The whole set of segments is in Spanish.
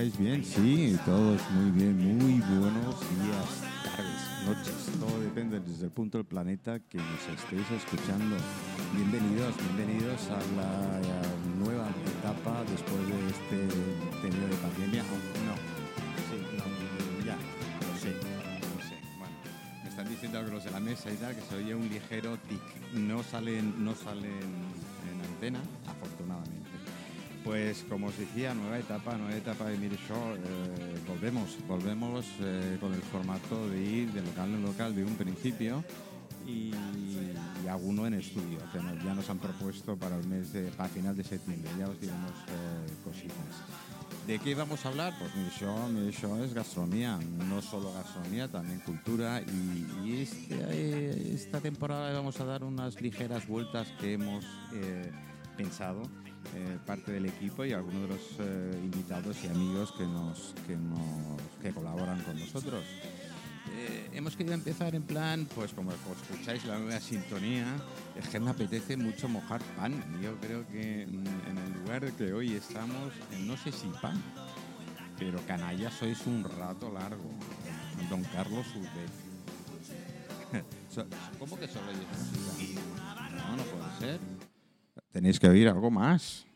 escucháis bien? Sí, todos muy bien, muy buenos días, tardes, noches, todo depende desde el punto del planeta que nos estéis escuchando. Bienvenidos, bienvenidos a la nueva etapa después de este periodo de pandemia. Oh, no, sí, no, ya, sé, lo sé. Bueno, me están diciendo que los de la mesa y tal que se oye un ligero tic. No salen, no salen en antena. Pues como os decía, nueva etapa, nueva etapa de Mire Show. Volvemos, volvemos eh, con el formato de ir de local en local de un principio y, y alguno en estudio, que ya nos han propuesto para el mes de, para final de septiembre. Ya os diremos eh, cositas. ¿De qué vamos a hablar? Pues Mire Show, Mire Show es gastronomía, no solo gastronomía, también cultura y, este, eh, esta temporada vamos a dar unas ligeras vueltas que hemos pensado eh, parte del equipo y algunos de los eh, invitados y amigos que nos que nos que colaboran con nosotros. Eh, hemos querido empezar en plan, pues como escucháis la nueva sintonía, es que me apetece mucho mojar pan. Yo creo que mm, en el lugar que hoy estamos, no sé si pan, pero canalla sois un rato largo. Don Carlos. So- ¿Cómo que solo música? No, no puede ser. Tenéis que oír algo más.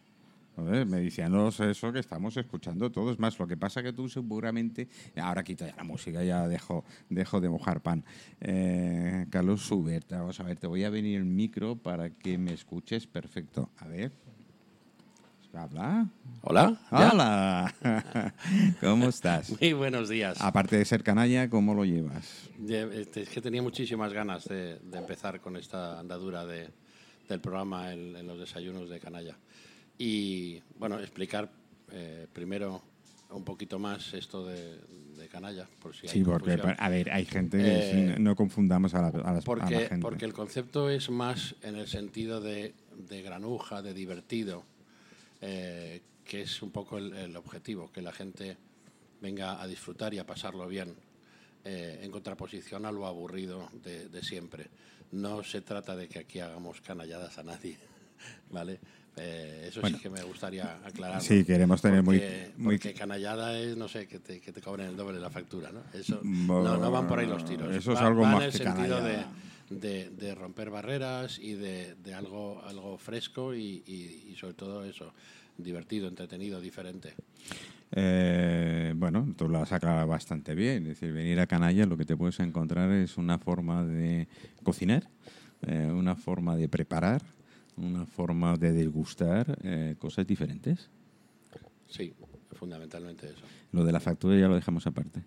Joder, me decían los eso que estamos escuchando todos más. Lo que pasa que tú seguramente. Ahora quito ya la música, ya dejo, dejo de mojar pan. Eh, Carlos Schubert, vamos a ver, te voy a venir el micro para que me escuches perfecto. A ver. ¿Habla? Hola. ¿ya? ¡Hola! ¿Cómo estás? Muy buenos días. Aparte de ser canalla, ¿cómo lo llevas? Este, Es que tenía muchísimas ganas de, de empezar con esta andadura de- del programa en, en los desayunos de Canalla. Y bueno, explicar eh, primero un poquito más esto de, de Canalla, por si hay Sí, porque, confusión. a ver, hay gente que Eh, no confundamos a la, a las- a la Porque, gente. porque el concepto es más en el sentido de, de granuja, de divertido, eh, que es un poco el, el objetivo, que la gente venga a disfrutar y a pasarlo bien, eh, en contraposición a lo aburrido de, de siempre. No se trata de que aquí hagamos canalladas a nadie, ¿vale? Eh, eso Bueno. sí que me gustaría aclarar. Sí, queremos tener muy- porque, muy- porque canallada es, no sé, que te, que te cobren el doble de la factura, ¿no? Eso, Bo- no, no van por ahí los tiros. eso es Va- algo va más en el que sentido de, canallada. de, de romper barreras y de, de algo, algo fresco y, y- y sobre todo eso, divertido, entretenido, diferente. Eh, bueno, tú lo has aclarado bastante bien. Es decir, venir a Canalla lo que te puedes encontrar es una forma de cocinar, eh, una forma de preparar, una forma de degustar eh, cosas diferentes. Sí, fundamentalmente eso. Lo de la factura ya lo dejamos aparte.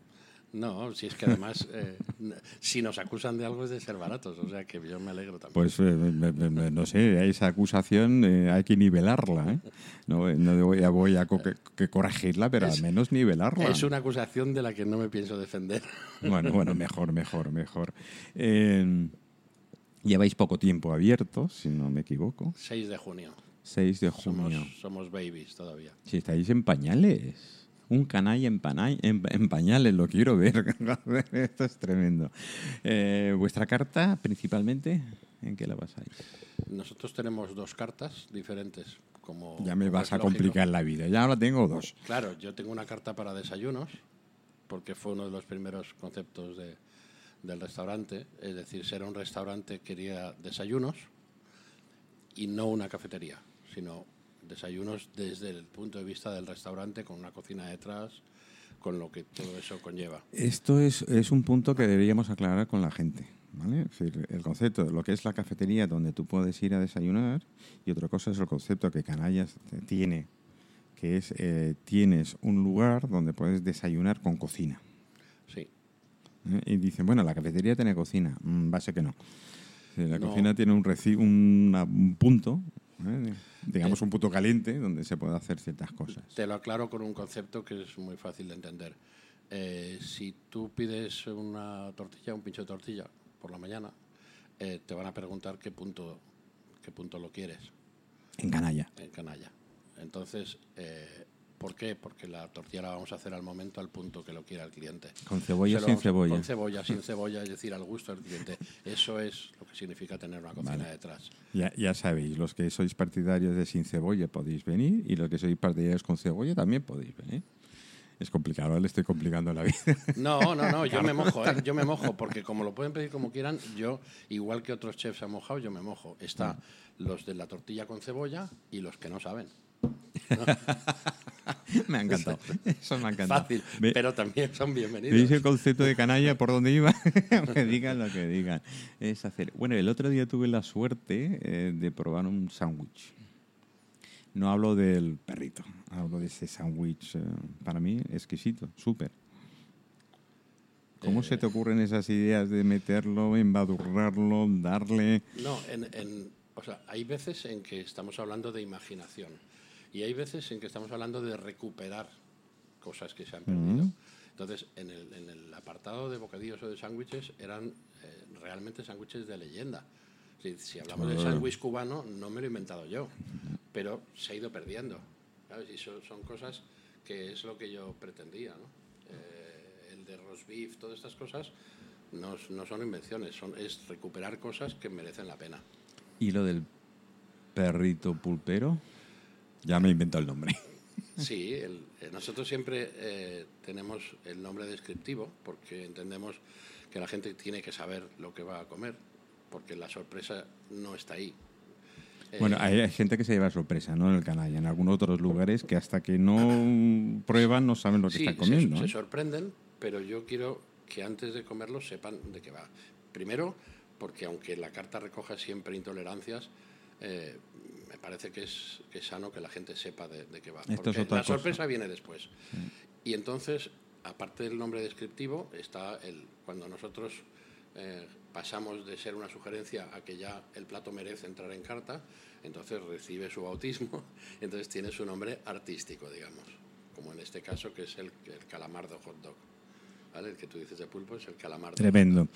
No, si es que además, eh, si nos acusan de algo es de ser baratos, o sea que yo me alegro también. Pues eh, me- me- me- no sé, esa acusación eh, hay que nivelarla. ¿eh? No, no voy a, voy a co- que, corregirla, pero al menos nivelarla. es una acusación de la que no me pienso defender. Bueno, bueno, mejor, mejor, mejor. Eh, lleváis poco tiempo abierto, si no me equivoco. 6 de junio. 6 de junio. Somos, somos babies todavía. Si estáis en pañales. Un canalla en, en, en pañales, lo quiero ver. Esto es tremendo. Eh, ¿Vuestra carta, principalmente, en qué la basáis? Nosotros tenemos dos cartas diferentes. Como, Ya me vas a lógico. complicar la vida. Ya ahora tengo dos. Claro, yo tengo una carta para desayunos, porque fue uno de los primeros conceptos de- del restaurante. Es decir, ser un restaurante quería desayunos y no una cafetería, sino desayunos desde el punto de vista del restaurante, con una cocina detrás, con lo que todo eso conlleva. Esto es, es un punto que deberíamos aclarar con la gente. ¿vale? Es decir, el concepto de lo que es la cafetería donde tú puedes ir a desayunar y otra cosa es el concepto que Canallas tiene, que es eh, tienes un lugar donde puedes desayunar con cocina. Sí, ¿eh? Y dicen, bueno, la cafetería tiene cocina. Mm, va a ser que no. Sí, La No. cocina tiene un, reci- una- un punto, ¿eh? digamos un punto caliente, donde se puede hacer ciertas cosas. te lo aclaro con un concepto que es muy fácil de entender. Eh, si tú pides una tortilla, un pincho de tortilla por la mañana, eh, te van a preguntar qué punto, qué punto lo quieres En Canalla. en canalla. Entonces, eh, ¿por qué? Porque la tortilla la vamos a hacer al momento, al punto que lo quiera el cliente. Con cebolla, lo sin cebolla. Con cebolla, sin cebolla, es decir, al gusto del cliente. Eso es lo que significa tener una cocina Vale. detrás. Ya, ya sabéis, los que sois partidarios de sin cebolla podéis venir y los que sois partidarios con cebolla también podéis venir. Es complicado, le estoy complicando la vida. No, no, no, yo me mojo, ¿eh? yo me mojo, porque como lo pueden pedir como quieran, yo, igual que otros chefs han mojado, yo me mojo. Está Ah. los de la tortilla con cebolla y los que no saben. me ha encantado. Eso me ha encantado. Fácil, pero también son ¿Veis bienvenidos. el concepto de canalla por donde iba? que digan lo que digan. Es hacer. Bueno, el otro día tuve la suerte eh, de probar un sándwich. No hablo del perrito, hablo de ese sándwich, eh, para mí, exquisito, súper. ¿Cómo se te ocurren esas ideas de meterlo, embadurnarlo, darle...? No, en, en- o sea, hay veces en que estamos hablando de imaginación y hay veces en que estamos hablando de recuperar cosas que se han perdido. Entonces, en el, en el apartado de bocadillos o de sándwiches eran eh, realmente sándwiches de leyenda. Si, si hablamos de sándwich cubano, no me lo he inventado yo, pero se ha ido perdiendo. ¿sabes? Y son, son cosas que es lo que yo pretendía. ¿no? Eh, el de roast beef, todas estas cosas, no, no son invenciones, son, es recuperar cosas que merecen la pena. ¿Y lo del perrito pulpero? Ya me he inventado el nombre. Sí, el- eh, nosotros siempre eh, tenemos el nombre descriptivo porque entendemos que la gente tiene que saber lo que va a comer, porque la sorpresa no está ahí. Eh, Bueno, hay, hay gente que se lleva sorpresa, ¿no? En el canalla. En algunos otros lugares que hasta que no prueban no saben lo que sí, están se- comiendo. se, ¿eh? sorprenden, pero yo quiero que antes de comerlo sepan de qué va. Primero, porque aunque la carta recoja siempre intolerancias, eh, me parece que es, que es sano que la gente sepa de, de qué va. Esto es porque otra la cosa. sorpresa viene después. Y entonces, aparte del nombre descriptivo, está el cuando nosotros eh, pasamos de ser una sugerencia a que ya el plato merece entrar en carta, entonces recibe su bautismo, entonces tiene su nombre artístico, digamos, como en este caso que es el, el calamardo hot dog. El que tú dices de pulpo es el calamardo. Tremendo.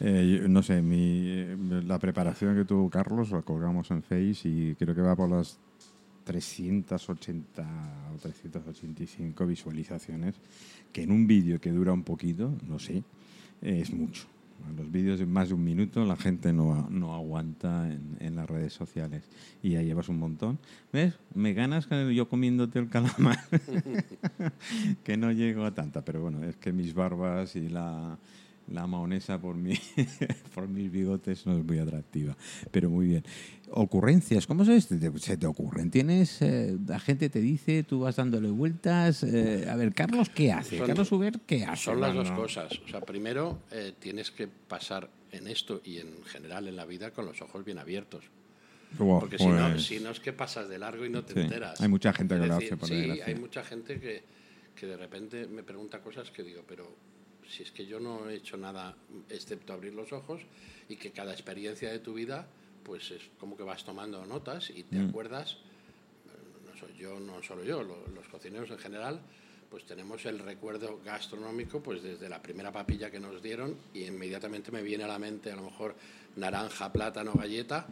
Eh, no sé, mi, eh, la preparación que tuvo Carlos la colgamos en Face y creo que va por las 380 o 385 visualizaciones, que en un vídeo que dura un poquito, no sé, es mucho. Los vídeos de más de un minuto la gente no, no aguanta en, en las redes sociales y ya llevas un montón. ¿Ves? Me ganas yo comiéndote el calamar. que no llego a tanta, pero bueno, es que mis barbas y la, la maonesa por, mi, por mis bigotes no es muy atractiva, pero muy bien. Ocurrencias, ¿cómo se, te, se te ocurren? ¿Tienes, eh, la gente te dice, tú vas dándole vueltas? eh, a ver, Carlos, ¿qué hace? Son- Carlos Uber, ¿qué hace? Son las dos cosas. O sea, primero eh, tienes que pasar en esto y en general en la vida con los ojos bien abiertos. Buah, Porque si no, pues, si no es que pasas de largo y no te Sí, enteras. hay mucha gente Es que lo hace por Sí, hay mucha gente que, que de repente me pregunta cosas que digo, pero si es que yo no he hecho nada excepto abrir los ojos y que cada experiencia de tu vida, pues es como que vas tomando notas y te Mm. acuerdas no soy yo, no solo yo, lo- los cocineros en general, pues tenemos el recuerdo gastronómico pues desde la primera papilla que nos dieron y inmediatamente me viene a la mente a lo mejor naranja, plátano, galleta,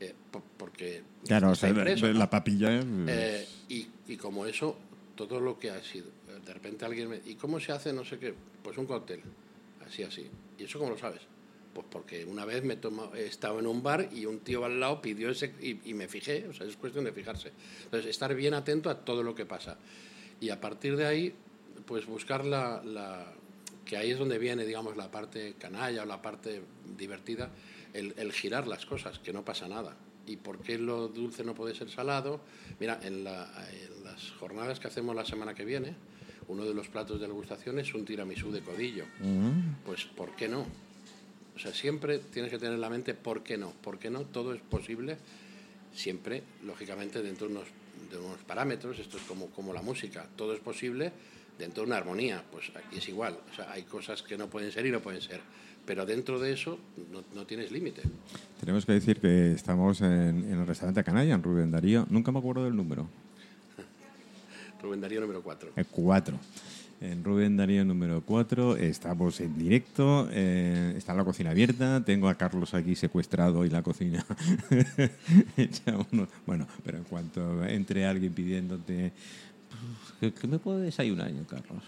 eh, po- porque Claro, o sea, impreso, la, ¿no? la papilla... Eh, y, y como eso, todo lo que ha sido. De repente alguien me... ¿Y cómo se hace no sé qué? Pues un cóctel, así, así. ¿Y eso cómo lo sabes? Pues porque una vez me toma, he estado en un bar y un tío al lado pidió ese y, y me fijé, o sea, es cuestión de fijarse. Entonces, estar bien atento a todo lo que pasa. Y a partir de ahí, pues buscar la, la- que ahí es donde viene, digamos, la parte canalla o la parte divertida, el, el girar las cosas, que no pasa nada. ¿Y por qué lo dulce no puede ser salado? Mira, en, la- en las jornadas que hacemos la semana que viene, uno de los platos de degustación es un tiramisú de codillo. Pues, ¿por qué no? O sea, siempre tienes que tener en la mente por qué no. ¿Por qué no? Todo es posible, siempre, lógicamente, dentro de unos, de unos parámetros. Esto es como, como la música. Todo es posible dentro de una armonía. Pues aquí es igual. O sea, hay cosas que no pueden ser y no pueden ser. Pero dentro de eso no, no tienes límite. Tenemos que decir que estamos en, en el restaurante Canalla, en Rubén Darío. Nunca me acuerdo del número. Rubén Darío número 4. El 4. En Rubén Darío número 4 estamos en directo, eh, está la cocina abierta, tengo a Carlos aquí secuestrado y la cocina Bueno, pero en cuanto entre alguien pidiéndote, ¿qué, me puedo desayunar yo, Carlos?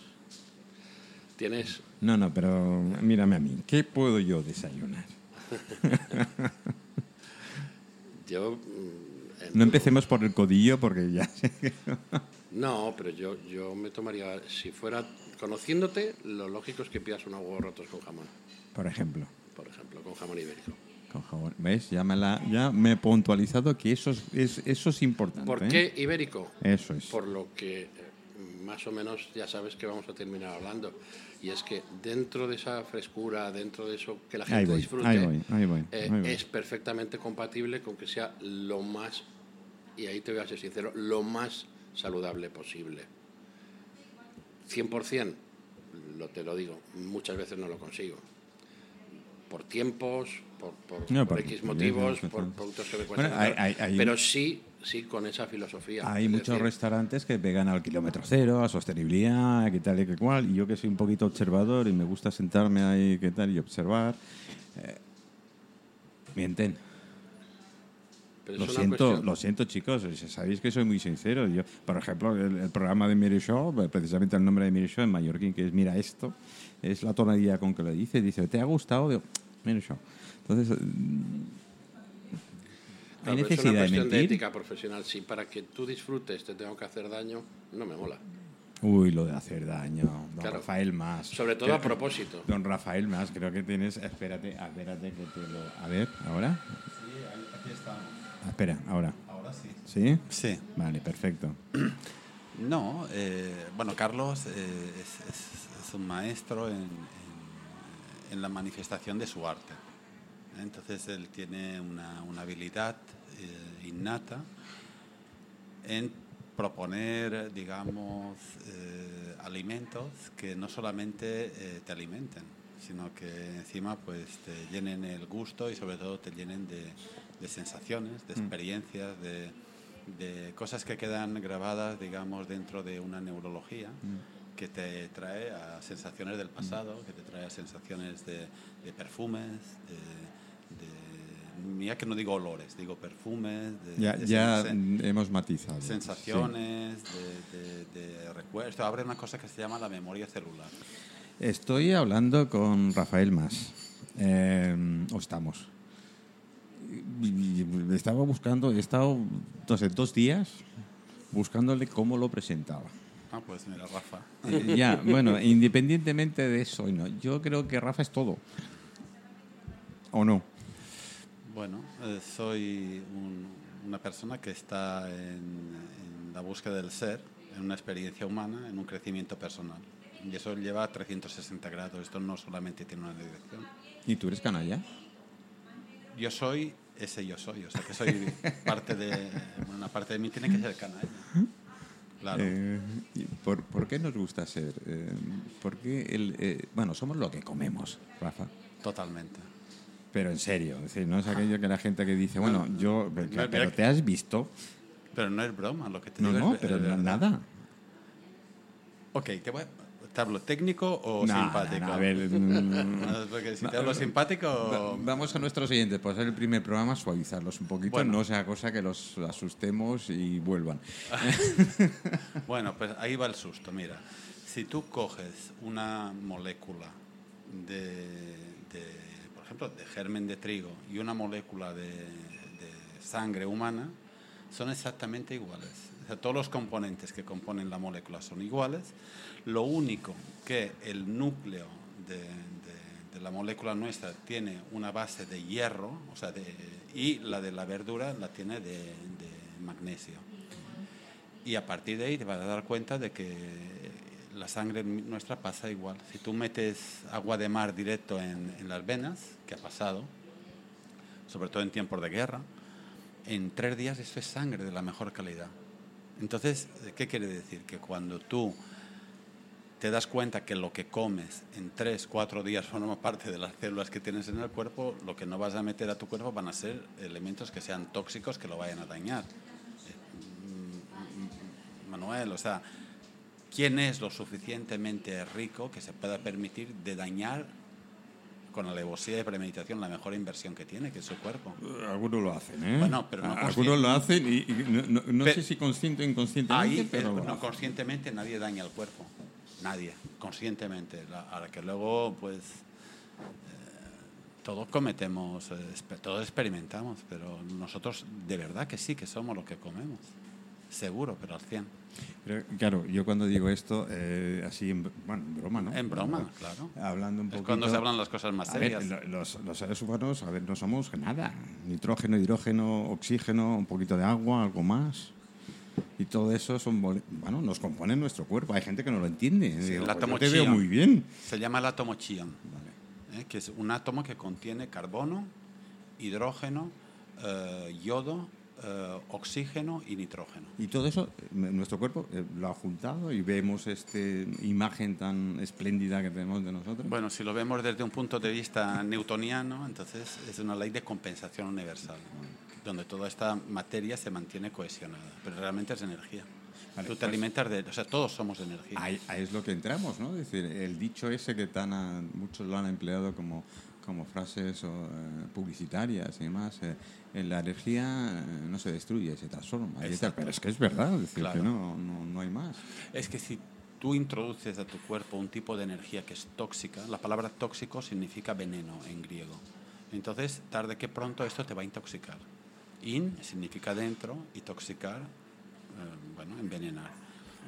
Tienes No, no, pero mírame a mí, ¿qué puedo yo desayunar? yo... mm, No empecemos por el codillo porque ya sé que... No, pero yo, yo me tomaría, si fuera conociéndote, lo lógico es que pidas unos huevos rotos con jamón, Por ejemplo. por ejemplo, con jamón ibérico. Con jabón. ¿Ves? Ya me, la, ya me he puntualizado que eso es, es- eso es importante. ¿Por ¿eh? qué ibérico? Eso es. Por lo que eh, más o menos ya sabes que vamos a terminar hablando. Y es que dentro de esa frescura, dentro de eso que la Ahí gente voy, disfrute, ahí voy, ahí voy, eh, es perfectamente compatible con que sea lo más, y ahí te voy a ser sincero, lo más saludable posible. 100%, lo te lo digo, muchas veces no lo consigo. Por tiempos, por, por, No, por por- X motivos, por- productos que me cuestan. Bueno, hay- caro, hay- hay- pero sí, sí con esa filosofía. Hay muchos decir, restaurantes que pegan al kilómetro cero, a sostenibilidad, que tal y que cual. Y yo que soy un poquito observador y me gusta sentarme ahí, qué tal, y observar. eh, mienten. Pero Lo siento, cuestión- lo siento, chicos. Sabéis que soy muy sincero. Yo, por ejemplo, el, el programa de Mary Show, precisamente el nombre de Mary Show en mallorquín, que es Mira esto, es la tonalidad con que lo dice. Dice, ¿te ha gustado? Digo, Mary Show. Entonces, Claro, ¿hay pero es una necesidad de cuestión de mentir? ética profesional. Si para que tú disfrutes te tengo que hacer daño, no me mola. Uy, lo de hacer daño. Don Claro. Rafael más. Sobre todo a propósito. Don Rafael más, creo que tienes. Espérate, espérate que te lo. A ver, ¿ahora? Sí, aquí estamos. Ah, espera, ahora. Ahora sí. ¿Sí? Sí. Vale, perfecto. No, eh, bueno, Carlos eh, es, es- es un maestro en, en- en la manifestación de su arte. Entonces él tiene una, una habilidad eh, innata en proponer, digamos, eh, alimentos que no solamente te alimenten, sino que encima pues te llenen el gusto y sobre todo te llenen de, de sensaciones, de experiencias, de, de cosas que quedan grabadas, digamos, dentro de una neurología que te trae a sensaciones del pasado, que te trae a sensaciones de, de perfumes, de, de- mira que no digo olores, digo perfumes, de, Ya, ya hemos matizado. sensaciones, de, recuerdos. Abre una cosa que se llama la memoria celular. Estoy hablando con Rafael más. Eh, o estamos. Estaba buscando, he estado no sé, dos días buscándole cómo lo presentaba. Ah, pues mira, Rafa. Eh, ya, bueno, independientemente de eso, no, yo creo que Rafa es todo. ¿O no? Bueno, eh, soy un- una persona que está en, en la búsqueda del ser, en una experiencia humana, en un crecimiento personal. Y eso lleva a 360 grados. Esto no solamente tiene una dirección. ¿Y tú eres canalla? Yo soy ese yo soy. O sea, que soy parte de... bueno, Una parte de mí tiene que ser canalla. Claro. Eh, ¿por, por qué nos gusta ser? Eh, ¿por qué el, eh, bueno, somos lo que comemos, Rafa. Totalmente. Pero en serio, es decir, no es aquello que la gente que dice, bueno, yo, pero, mira pero que- te has visto. Pero no es broma lo que te No, digo. no, es- pero es nada. Ok, te voy a... ¿Te hablo técnico o No, simpático? no, a ver, mm, Porque si te hablo simpático... Va- Vamos a nuestros siguientes, por ser el primer programa, suavizarlos un poquito, Bueno. no sea cosa que los asustemos y vuelvan. Bueno, pues ahí va el susto. Mira, si tú coges una molécula de, de, por ejemplo, de germen de trigo y una molécula de, de sangre humana, son exactamente iguales. O sea, todos los componentes que componen la molécula son iguales. Lo único que el núcleo de, la molécula nuestra tiene una base de hierro, o sea, de, y la de la verdura la tiene de, magnesio. Y a partir de ahí te vas a dar cuenta de que la sangre nuestra pasa igual. Si tú metes agua de mar directo en las venas, que ha pasado, sobre todo en tiempos de guerra, en tres días eso es sangre de la mejor calidad. Entonces, ¿qué quiere decir? Que cuando tú te das cuenta que lo que comes en tres, cuatro días forma parte de las células que tienes en el cuerpo, lo que no vas a meter a tu cuerpo van a ser elementos que sean tóxicos que lo vayan a dañar. Manuel, o sea, ¿quién es lo suficientemente rico que se pueda permitir de dañar con alevosía y premeditación la mejor inversión que tiene, que es su cuerpo? Algunos lo hacen, ¿eh? Bueno, pero no Algunos lo hacen y, y no, no- no Pe- sé si consciente o inconscientemente, Ahí, pero eh, no, conscientemente nadie daña el cuerpo. Nadie, conscientemente. La- Ahora que luego, pues, eh, todos cometemos, eh, todos experimentamos, pero nosotros de verdad que sí que somos lo que comemos. Seguro, pero al 100. Pero, claro, yo cuando digo esto, eh, así en, bueno, en broma, ¿no? En broma, claro. Hablando un poquito... cuando se hablan las cosas más ver, serias. lo- los, los seres humanos, a ver, no somos nada. Nitrógeno, hidrógeno, oxígeno, un poquito de agua, algo más. Y todo eso son, bueno, nos compone nuestro cuerpo. Hay gente que no lo entiende. Digo, el pues yo te veo muy bien. Se llama el átomo chión, ¿eh? que es un átomo que contiene carbono, hidrógeno, eh, yodo, eh, oxígeno y nitrógeno. Y todo eso, eh, nuestro cuerpo eh, lo ha juntado y vemos esta imagen tan espléndida que tenemos de nosotros. Bueno, si lo vemos desde un punto de vista newtoniano, entonces es una ley de compensación universal, donde toda esta materia se mantiene cohesionada, pero realmente es energía. Vale, Tú te pues- alimentas de... O sea, todos somos energía. Ahí, ahí es lo que entramos, ¿no? Es decir, el dicho ese que tan a- muchos lo han empleado como, como frases o, eh, publicitarias y demás, eh, eh, la energía eh, no se destruye, se transforma. y tal. Pero es que es verdad, es decir, Claro. que no, no, no hay más. Es que si tú introduces a tu cuerpo un tipo de energía que es tóxica, la palabra tóxico significa veneno en griego. Entonces, tarde que pronto esto te va a intoxicar. In significa dentro y toxicar, eh, bueno, envenenar.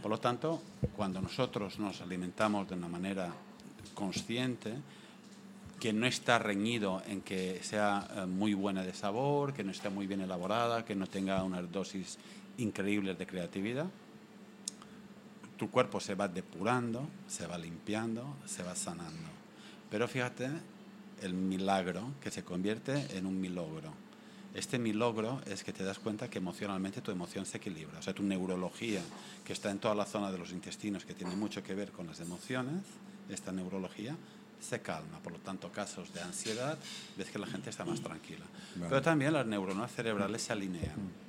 Por lo tanto, cuando nosotros nos alimentamos de una manera consciente, que no está reñido en que sea eh, muy buena de sabor, que no esté muy bien elaborada, que no tenga unas dosis increíbles de creatividad, tu cuerpo se va depurando, se va limpiando, se va sanando. Pero fíjate el milagro que se convierte en un milogro. Este milogro es que te das cuenta que emocionalmente tu emoción se equilibra. O sea, tu neurología, que está en toda la zona de los intestinos, que tiene mucho que ver con las emociones, esta neurología se calma. Por lo tanto, casos de ansiedad, ves que la gente está más tranquila. Vale. Pero también las neuronas cerebrales se alinean.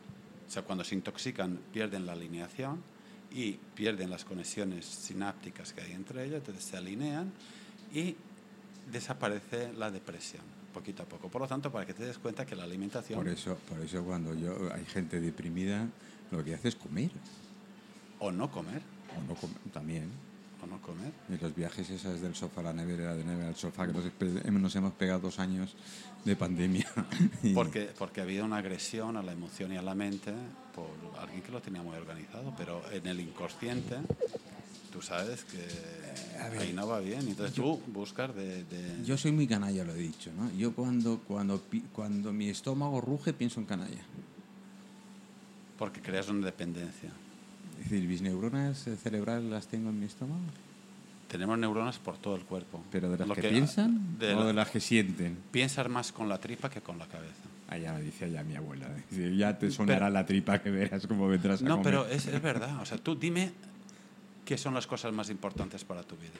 O sea, cuando se intoxican pierden la alineación y pierden las conexiones sinápticas que hay entre ellas, entonces se alinean y desaparece la depresión poquito a poco. Por lo tanto, para que te des cuenta que la alimentación Por eso, por eso cuando yo hay gente deprimida, lo que hace es comer. o no comer, O no comer también. No comer. Y los viajes esas del sofá a la nevera, de nevera al sofá, que nos, hemos pegado dos años de pandemia. Porque, porque había una agresión a la emoción y a la mente por alguien que lo tenía muy organizado, pero en el inconsciente tú sabes que ahí no va bien. Entonces tú buscas de... de- Yo soy muy canalla, lo he dicho, ¿no? Yo cuando, cuando, cuando mi estómago ruge pienso en canalla. porque creas una dependencia. Es decir, mis neuronas cerebrales las tengo en mi estómago, Tenemos neuronas por todo el cuerpo. pero de las Lo que, piensan de o la- de las que sienten. Piensas más con la tripa que con la cabeza. Allá lo dice ya mi abuela. Ya te sonará la tripa que verás cómo vendrás a No, comer. pero es, es verdad. O sea, tú dime qué son las cosas más importantes para tu vida.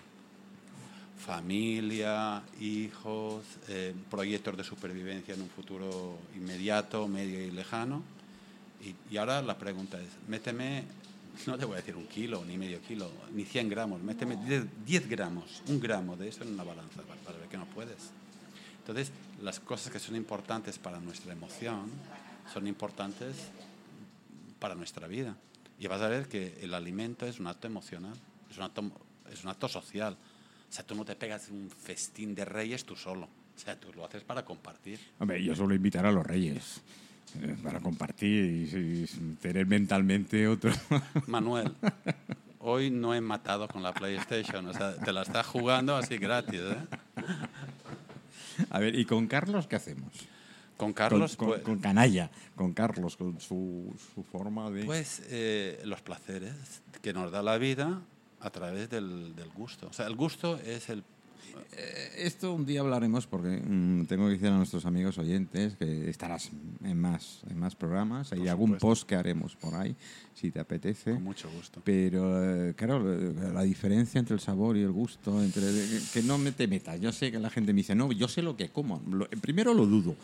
Familia, hijos, eh, proyectos de supervivencia en un futuro inmediato, medio y lejano. Y, y ahora la pregunta es, méteme, no te voy a decir un kilo, ni medio kilo, ni 100 gramos, méteme 10, 10 gramos, un gramo de eso en una balanza, para, para ver que no puedes. Entonces, las cosas que son importantes para nuestra emoción son importantes para nuestra vida. Y vas a ver que el alimento es un acto emocional, es un acto, es un acto social. O sea, tú no te pegas un festín de reyes tú solo. O sea, tú lo haces para compartir. Hombre, yo suelo invitar a los reyes para compartir y, tener mentalmente otro. Manuel, hoy no he matado con la PlayStation. O sea, te la estás jugando así gratis. ¿eh? a ver, ¿y con Carlos qué hacemos? Con Carlos, con, con- pues, con canalla, con Carlos, con su, su forma de... pues, eh, los placeres que nos da la vida a través del, del gusto. O sea, el gusto es el Esto un día hablaremos porque mm, tengo que decir a nuestros amigos oyentes que estarás en más, en más programas. Hay algún post que haremos por ahí, si te apetece. con mucho gusto. Pero, eh, claro, eh, la diferencia entre el sabor y el gusto, entre que no me te metas. Yo sé que la gente me dice, no, yo sé lo que como. Primero lo dudo.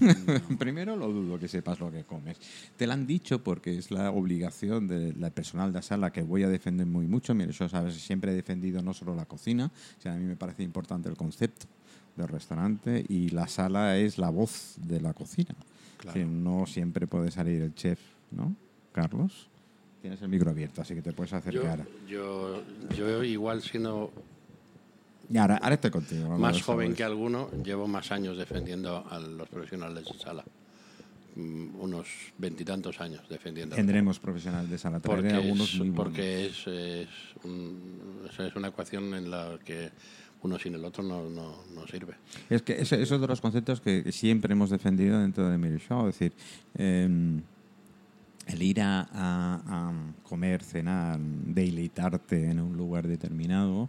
primero lo dudo que sepas lo que comes. Te lo han dicho porque es la obligación del personal de la sala que voy a defender muy mucho. Mira, yo sabes, siempre he defendido no solo la cocina, sino a mí me parece importante el concepto del restaurante y la sala es la voz de la cocina. Claro. No siempre puede salir el chef, ¿no? Carlos. Tienes el micro abierto, así que te puedes Yo, acercar. yo, yo igual siendo Y ahora, ahora estoy contigo. más joven que alguno, llevo más años defendiendo a los profesionales de sala. mm, unos veintitantos años defendiendo. Tendremos profesionales de sala, porque algunos es, muy porque es, es, un- es una ecuación en la que uno sin el otro no, no, no sirve. Es que ese es otro de los conceptos que siempre hemos defendido dentro de Mirror es decir, eh, el ir a comer, cenar, deleitarte en un lugar determinado,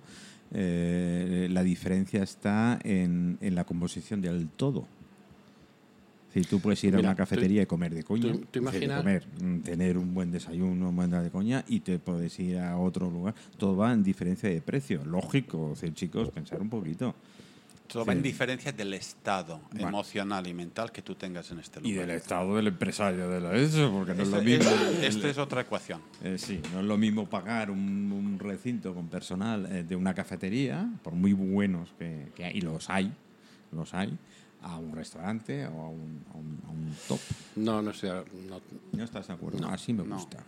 eh, la diferencia está en, en la composición del todo. Si tú puedes ir a Mira, una cafetería y comer de coña, tú- decir, comer, mm, tener un buen desayuno, un buen de coña, y te puedes ir a otro lugar. Todo va en diferencia de precio. Lógico, decir, chicos, pensar un poquito. Todo Sí. va en diferencia del estado Bueno. emocional y mental que tú tengas en este Y lugar. del estado del empresario de la eso, porque no es lo mismo. es- esto es otra ecuación. Eh, sí, no es lo mismo pagar un, un recinto con personal eh, de una cafetería, por muy buenos que, que hay, y los hay, los hay, a un restaurante o a un, a un- a un top. No, no estoy. No, ¿No estás de acuerdo? No, Así me gusta.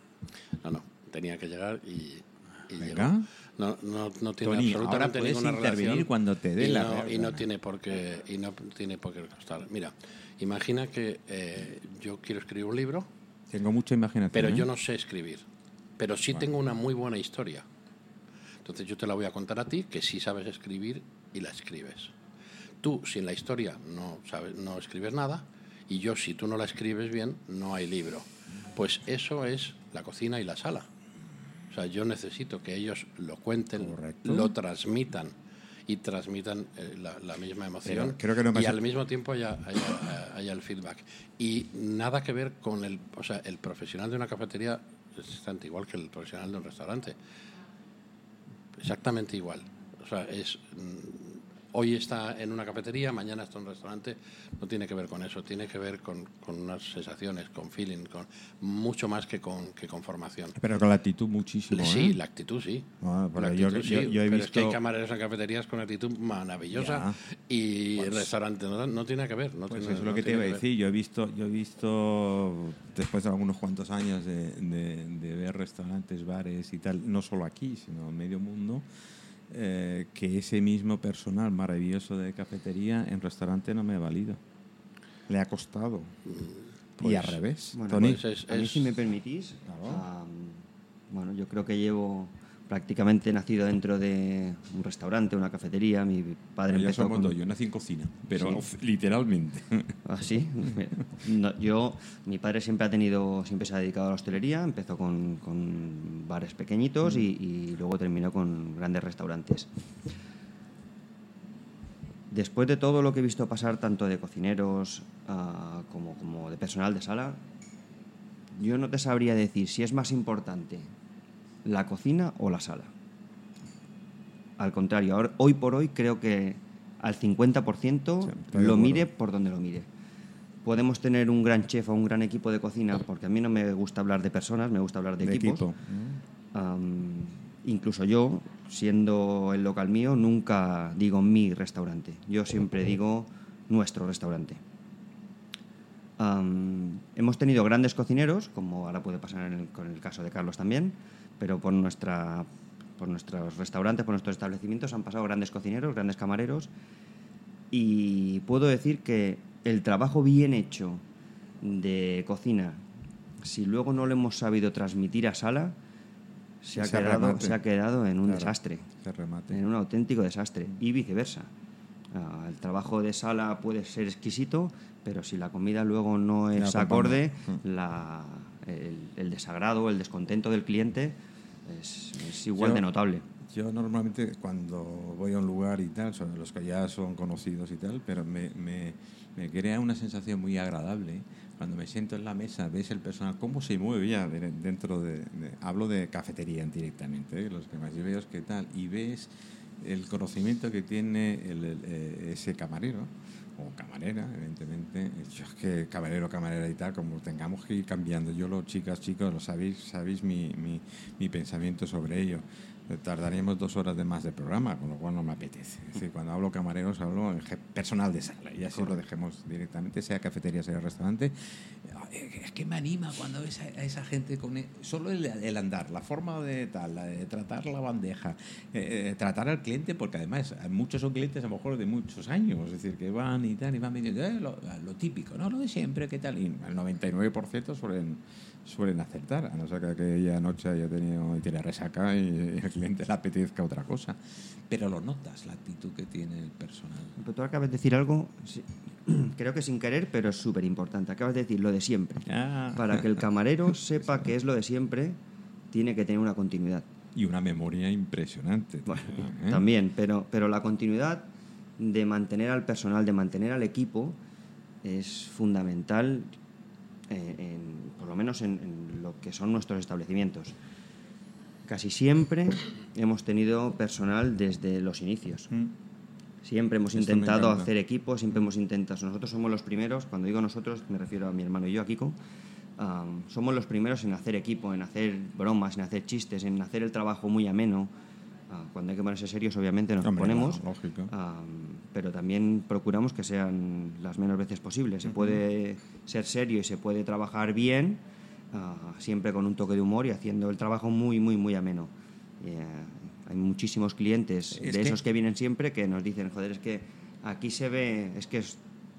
no, no, tenía que llegar y. y Venga. No, no, no tiene Tony, absolutamente ahora ninguna intervenir relación cuando te dé y la no, y no tiene por qué y no tiene por qué costar. Mira, imagina que eh, yo quiero escribir un libro, Tengo mucha imaginación. pero ¿eh? yo no sé escribir. Pero sí tengo una muy buena historia. Entonces yo te la voy a contar a ti, que sí sabes escribir y la escribes. Tú sin la historia no sabes, no escribes nada, y yo si tú no la escribes bien no hay libro. Pues eso es la cocina y la sala. O sea, yo necesito que ellos lo cuenten, Correcto. lo transmitan y transmitan eh, la, la misma emoción creo que no me y al mismo tiempo haya, haya- haya el feedback. Y nada que ver con el... O sea, el profesional de una cafetería es exactamente igual que el profesional de un restaurante. Exactamente igual. O sea, es... Hoy está en una cafetería, mañana está en un restaurante. No tiene que ver con eso, tiene que ver con, con unas sensaciones, con feeling, con mucho más que con, que con formación. Pero con la actitud muchísimo. Sí, ¿eh? la actitud sí. Ah, La yo- actitud, yo- sí, yo he pero es que hay visto- camareros en cafeterías con actitud maravillosa Ya. y Pues- el restaurante no, no tiene que ver. No Pues tiene, eso es lo no que te iba a decir. Yo he visto, yo he visto después de algunos cuantos años de, de- de ver restaurantes, bares y tal, no solo aquí, sino en medio mundo, eh, que ese mismo personal maravilloso de cafetería en restaurante no me ha valido. Le ha costado. y Pues, al revés. Bueno, Tony, pues es- A mí, es- si me permitís, Claro. bueno, yo creo que llevo prácticamente nacido dentro de un restaurante, una cafetería. Mi padre empezó somos con- dos. Yo nací en cocina, pero Sí. literalmente. ¿Ah, sí? No, yo, mi padre siempre ha tenido, siempre se ha dedicado a la hostelería, empezó con, con bares pequeñitos y, y luego terminó con grandes restaurantes. Después de todo lo que he visto pasar, tanto de cocineros ah, como, como de personal de sala, yo no te sabría decir si es más importante la cocina o la sala. Al contrario, ahora, hoy por hoy creo que al 50% Sí, estoy de lo mire por donde lo mire. Podemos tener un gran chef o un gran equipo de cocina, porque a mí no me gusta hablar de personas, me gusta hablar de, De equipos. equipo. Incluso yo, siendo el local mío, nunca digo mi restaurante. Yo siempre digo nuestro restaurante. Hemos tenido grandes cocineros, como ahora puede pasar en el- con el caso de Carlos también, pero por, nuestra, por nuestros restaurantes, por nuestros establecimientos han pasado grandes cocineros, grandes camareros, y puedo decir que el trabajo bien hecho de cocina, si luego no lo hemos sabido transmitir a sala, se ha, quedado, remate. se ha quedado en un Claro, desastre, remate. en un auténtico desastre, y viceversa. Ah, el trabajo de sala puede ser exquisito, pero si la comida luego no es acompaña. acorde, Mm. la- el, el desagrado, el descontento del cliente es, es igual Yo- de notable. Yo normalmente cuando voy a un lugar y tal, son los que ya son conocidos y tal, pero me, me- me crea una sensación muy agradable. Cuando me siento en la mesa, ves el personal, cómo se mueve ya de- dentro de, de- Hablo de cafetería directamente, ¿eh? los que más yo veo es que tal, y ves el conocimiento que tiene el- el- eh, ese camarero o camarera, evidentemente. Yo es que camarero, camarera y tal, como tengamos que ir cambiando. Yo, lo chicas, chicos, lo sabéis, sabéis mi, mi, mi pensamiento sobre ello. Tardaríamos dos horas de más de programa, con lo cual no me apetece. Es decir, cuando hablo camareros, hablo en personal de sala, y así lo dejemos directamente, sea cafetería, sea restaurante. Es que me anima cuando ves a esa gente con e, solo el, andar, la forma de tal, de tratar la bandeja, eh, eh, tratar al cliente, porque además muchos son clientes a lo mejor de muchos años, es decir, que van y tal, y van viendo eh, lo, lo, típico, ¿no? Lo de siempre, ¿qué tal? Y el 99% suelen suelen acertar, a no ser que aquella noche haya tenido y tiene resaca y el cliente le apetezca otra cosa. Pero lo notas, la actitud que tiene el personal. Pero tú acabas de decir algo, creo que sin querer, pero es súper importante. Acabas de decir lo de siempre. Ah. Para que el camarero sepa que es lo de siempre, tiene que tener una continuidad. Y una memoria impresionante. ¿eh? También, pero, pero la continuidad de mantener al personal, de mantener al equipo, es fundamental eh, por lo menos en, lo que son nuestros establecimientos. Casi siempre hemos tenido personal desde los inicios. Mm. Siempre hemos intentado hacer equipo, siempre hemos intentado. Nosotros somos los primeros, cuando digo nosotros, me refiero a mi hermano y yo, a Kiko. somos los primeros en hacer equipo, en hacer bromas, en hacer chistes, en hacer el trabajo muy ameno. Ah, cuando hay que ponerse serios, obviamente nos ponemos, pero también procuramos que sean las menos veces posibles. Se puede ser serio y se puede trabajar bien, ah, siempre con un toque de humor y haciendo el trabajo muy, muy, muy ameno. Eh, hay muchísimos clientes de esos que vienen siempre que nos dicen, joder, es que aquí se ve, es que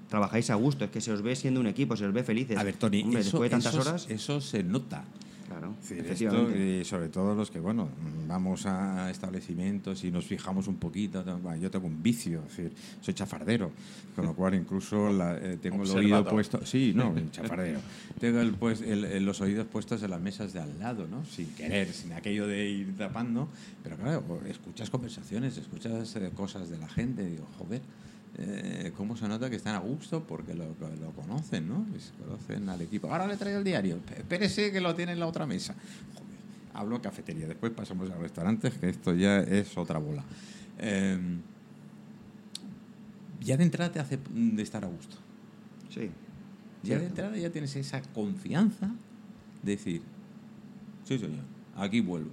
trabajáis a gusto, es que se os ve siendo un equipo, se os ve felices. A ver, Tony, después de tantas horas... Eso se nota. Claro, y sobre todo los que, bueno, vamos a establecimientos y nos fijamos un poquito. yo tengo un vicio, decir, soy chafardero, con lo cual incluso eh, tengo el oído puesto. Sí, no, chafardero. tengo el, pues, los oídos puestos en las mesas de al lado, ¿no? Sin querer, sin aquello de ir tapando. Pero claro, escuchas conversaciones, escuchas eh, cosas de la gente, y digo, joder eh, cómo se nota que están a gusto porque lo, lo, conocen, ¿no? conocen al equipo. Ahora le traigo el diario. Espérese que lo tiene en la otra mesa. hablo cafetería. Después pasamos a restaurantes, que esto ya es otra bola. Em, ya de entrada te hace de estar a gusto. Sí. Ya de entrada ya tienes esa confianza de decir, sí, señor, aquí vuelvo.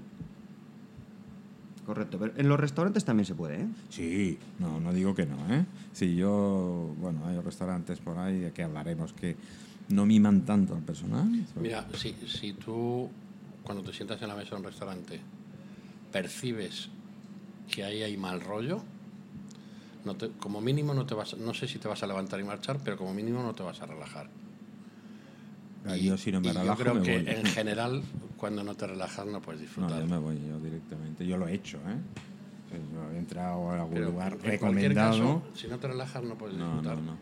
Correcto, pero en los restaurantes también se puede, ¿eh? Sí, no, no digo que no, ¿eh? Sí, yo, bueno, hay restaurantes por ahí de que hablaremos que no miman tanto al personal. Mira, si, si tú, cuando te sientas en la mesa de un restaurante, percibes que ahí hay mal rollo, no te, como mínimo no te vas, no sé si te vas a levantar y marchar, pero como mínimo no te vas a relajar. Ah, yo si no me relajo, yo creo que en general cuando no te relajas no puedes disfrutar. No, yo me voy yo directamente. Yo lo he hecho, ¿eh? Yo he entrado a algún lugar recomendado. si no te relajas no puedes disfrutar. No, no, no.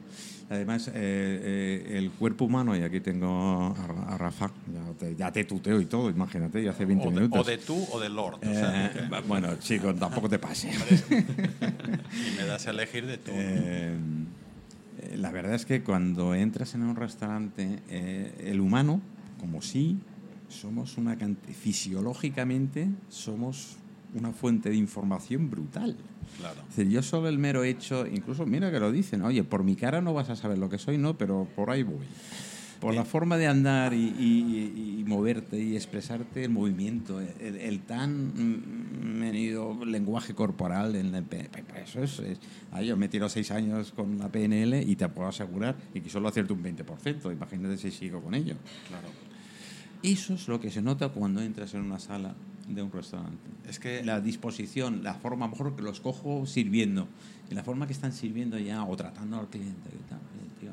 Además, eh, eh, el cuerpo humano, y aquí tengo a, Rafa, ya te, tuteo y todo, imagínate, ya hace 20 minutos. O de tú o de Lord. Eh, bueno, chico, tampoco te pase. y me das a elegir de tú. la verdad es que cuando entras en un restaurante, el humano, como sí, somos una fisiológicamente somos una fuente de información brutal. Claro. yo solo el mero hecho, incluso mira que lo dicen, oye, por mi cara no vas a saber lo que soy, no, pero por ahí voy. Por la forma de andar y, moverte y expresarte el movimiento, el, tan venido lenguaje corporal, en eso es, yo me tiro seis años con la PNL y te puedo asegurar y que solo acierto un 20%, imagínate si sigo con ello. Claro. Eso es lo que se nota cuando entras en una sala de un restaurante. Es que la disposición, la forma, mejor que los cojo sirviendo, y la forma que están sirviendo ya o tratando al cliente. Tío,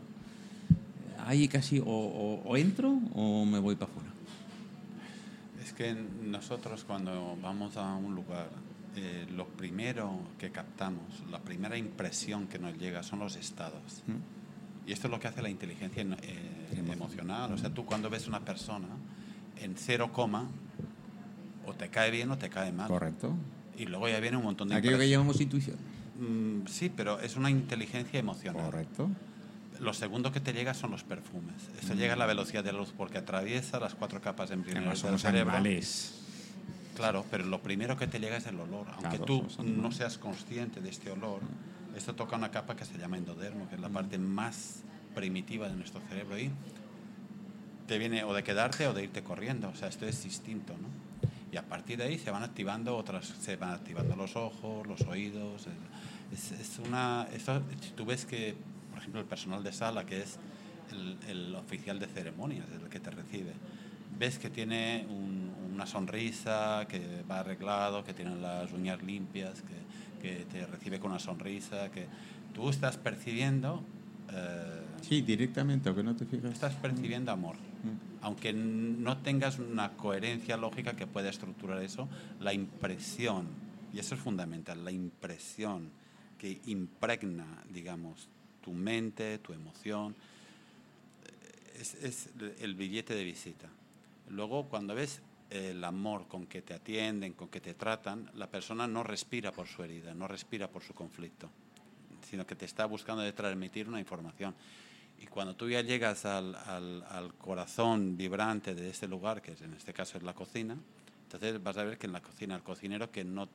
ahí casi o, entro o me voy para afuera. Es que nosotros cuando vamos a un lugar, eh, lo primero que captamos, la primera impresión que nos llega son los estados. ¿Mm? Y esto es lo que hace la inteligencia eh, emocional. O sea, tú cuando ves una persona en cero coma, o te cae bien o te cae mal. Correcto. Y luego ya viene un montón de... Aquello que llamamos intuición. Mm, sí, pero es una inteligencia emocional. Correcto. Lo segundo que te llega son los perfumes. Eso llega a la velocidad de la luz porque atraviesa las cuatro capas embrionarias del cerebro. Animales. Claro, pero lo primero que te llega es el olor. Aunque tú no seas consciente de este olor, esto toca una capa que se llama endodermo, que es la parte más primitiva de nuestro cerebro. Y te viene o de quedarte o de irte corriendo. O sea, esto es distinto, ¿no? Y a partir de ahí se van activando otras, se van activando los ojos, los oídos. Es, es una, eso, tú ves que, por ejemplo, el personal de sala, que es el, el oficial de ceremonias, el que te recibe, ves que tiene un, una sonrisa, que va arreglado, que tiene las uñas limpias, que, que te recibe con una sonrisa, que tú estás percibiendo... Eh, sí, directamente, aunque no te fijas. Estás percibiendo amor. Mm. Aunque no tengas una coherencia lógica que pueda estructurar eso, la impresión, y eso es fundamental, la impresión que impregna, digamos, tu mente, tu emoción, es, es el billete de visita. Luego, cuando ves el amor con que te atienden, con que te tratan, la persona no respira por su herida, no respira por su conflicto, sino que te está buscando de transmitir una información. Y cuando tú ya llegas al, al, corazón vibrante de este lugar, que en este caso es la cocina, entonces vas a ver que en la cocina el cocinero que no, o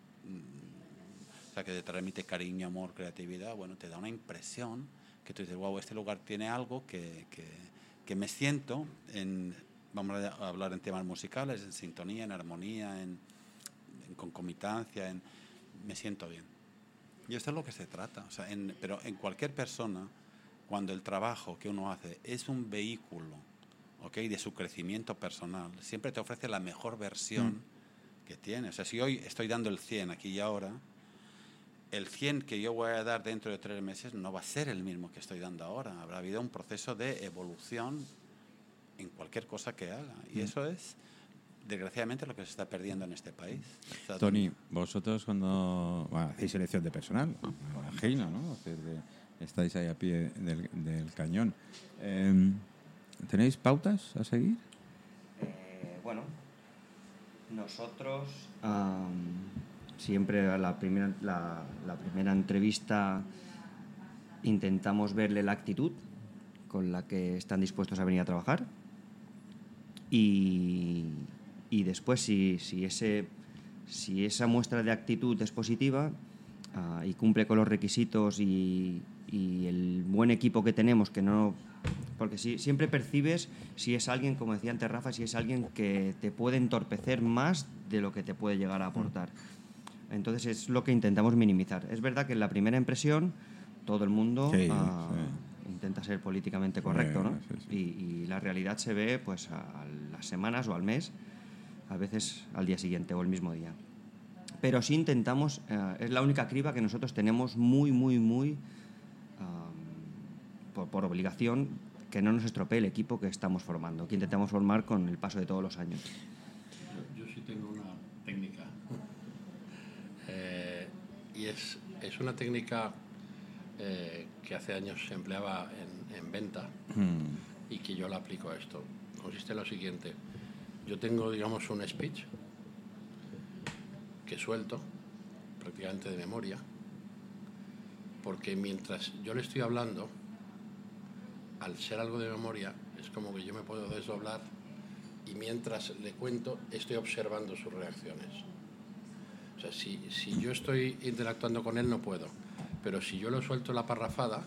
sea, que te transmite cariño, amor, creatividad, bueno, te da una impresión que tú dices, wow, este lugar tiene algo que, que, que me siento en vamos a hablar en temas musicales, en sintonía, en armonía, en, en concomitancia, en me siento bien. Y esto es lo que se trata. O sea, en, pero en cualquier persona, cuando el trabajo que uno hace es un vehículo ¿okay? de su crecimiento personal, siempre te ofrece la mejor versión mm. que tiene. O sea, si hoy estoy dando el 100 aquí y ahora, el 100 que yo voy a dar dentro de tres meses no va a ser el mismo que estoy dando ahora. Habrá habido un proceso de evolución en cualquier cosa que haga. Y mm. eso es, desgraciadamente, lo que se está perdiendo en este país. O sea, Tony, vosotros cuando bueno, hacéis selección de personal, imagino, ¿no? De, estáis ahí a pie del, del cañón. Eh, ¿Tenéis pautas a seguir? Eh, bueno, nosotros siempre a la primera, la, primera entrevista intentamos verle la actitud con la que están dispuestos a venir a trabajar y, y después, si, si, ese, si esa muestra de actitud es positiva uh, y cumple con los requisitos y, y, el buen equipo que tenemos, que no. Porque si, siempre percibes si es alguien, como decía antes Rafa, si es alguien que te puede entorpecer más de lo que te puede llegar a aportar. Entonces es lo que intentamos minimizar. Es verdad que en la primera impresión todo el mundo sí, uh, sí. intenta ser políticamente correcto, ¿no? Sí, y, y, la realidad se ve pues a, las semanas o al mes, a veces al día siguiente o el mismo día. Pero sí intentamos, uh, es la única criba que nosotros tenemos muy, muy, muy, por, por, obligación, que no nos estropee el equipo que estamos formando, que intentamos formar con el paso de todos los años. Yo, yo sí tengo una técnica. Eh, y es, es, una técnica eh, que hace años se empleaba en, en venta mm. y que yo la aplico a esto consiste en lo siguiente. Yo tengo, digamos, un speech que suelto prácticamente de memoria, porque mientras yo le estoy hablando, al ser algo de memoria, es como que yo me puedo desdoblar y mientras le cuento estoy observando sus reacciones. O sea, si, si yo estoy interactuando con él no puedo, pero si yo lo suelto la parrafada,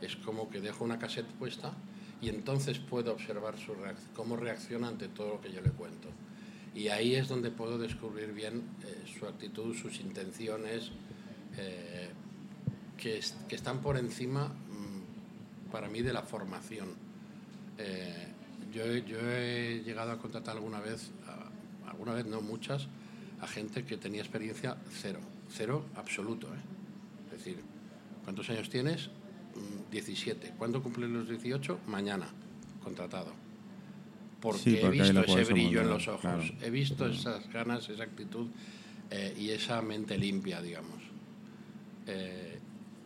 es como que dejo una cassette puesta y entonces puedo observar su reacción, cómo reacciona ante todo lo que yo le cuento. Y ahí es donde puedo descubrir bien eh, su actitud, sus intenciones, eh, que, es, que, están por encima, para mí, de la formación. Eh, yo, yo, he llegado a contratar alguna vez, a, alguna vez no muchas, a gente que tenía experiencia cero, cero absoluto. ¿eh? Es decir, ¿cuántos años tienes? 17. ¿Cuándo cumplen los 18? Mañana, contratado. Porque, sí, porque he visto ese brillo en los ojos, claro. he visto mm. esas ganas, esa actitud eh, y esa mente limpia, digamos. Eh,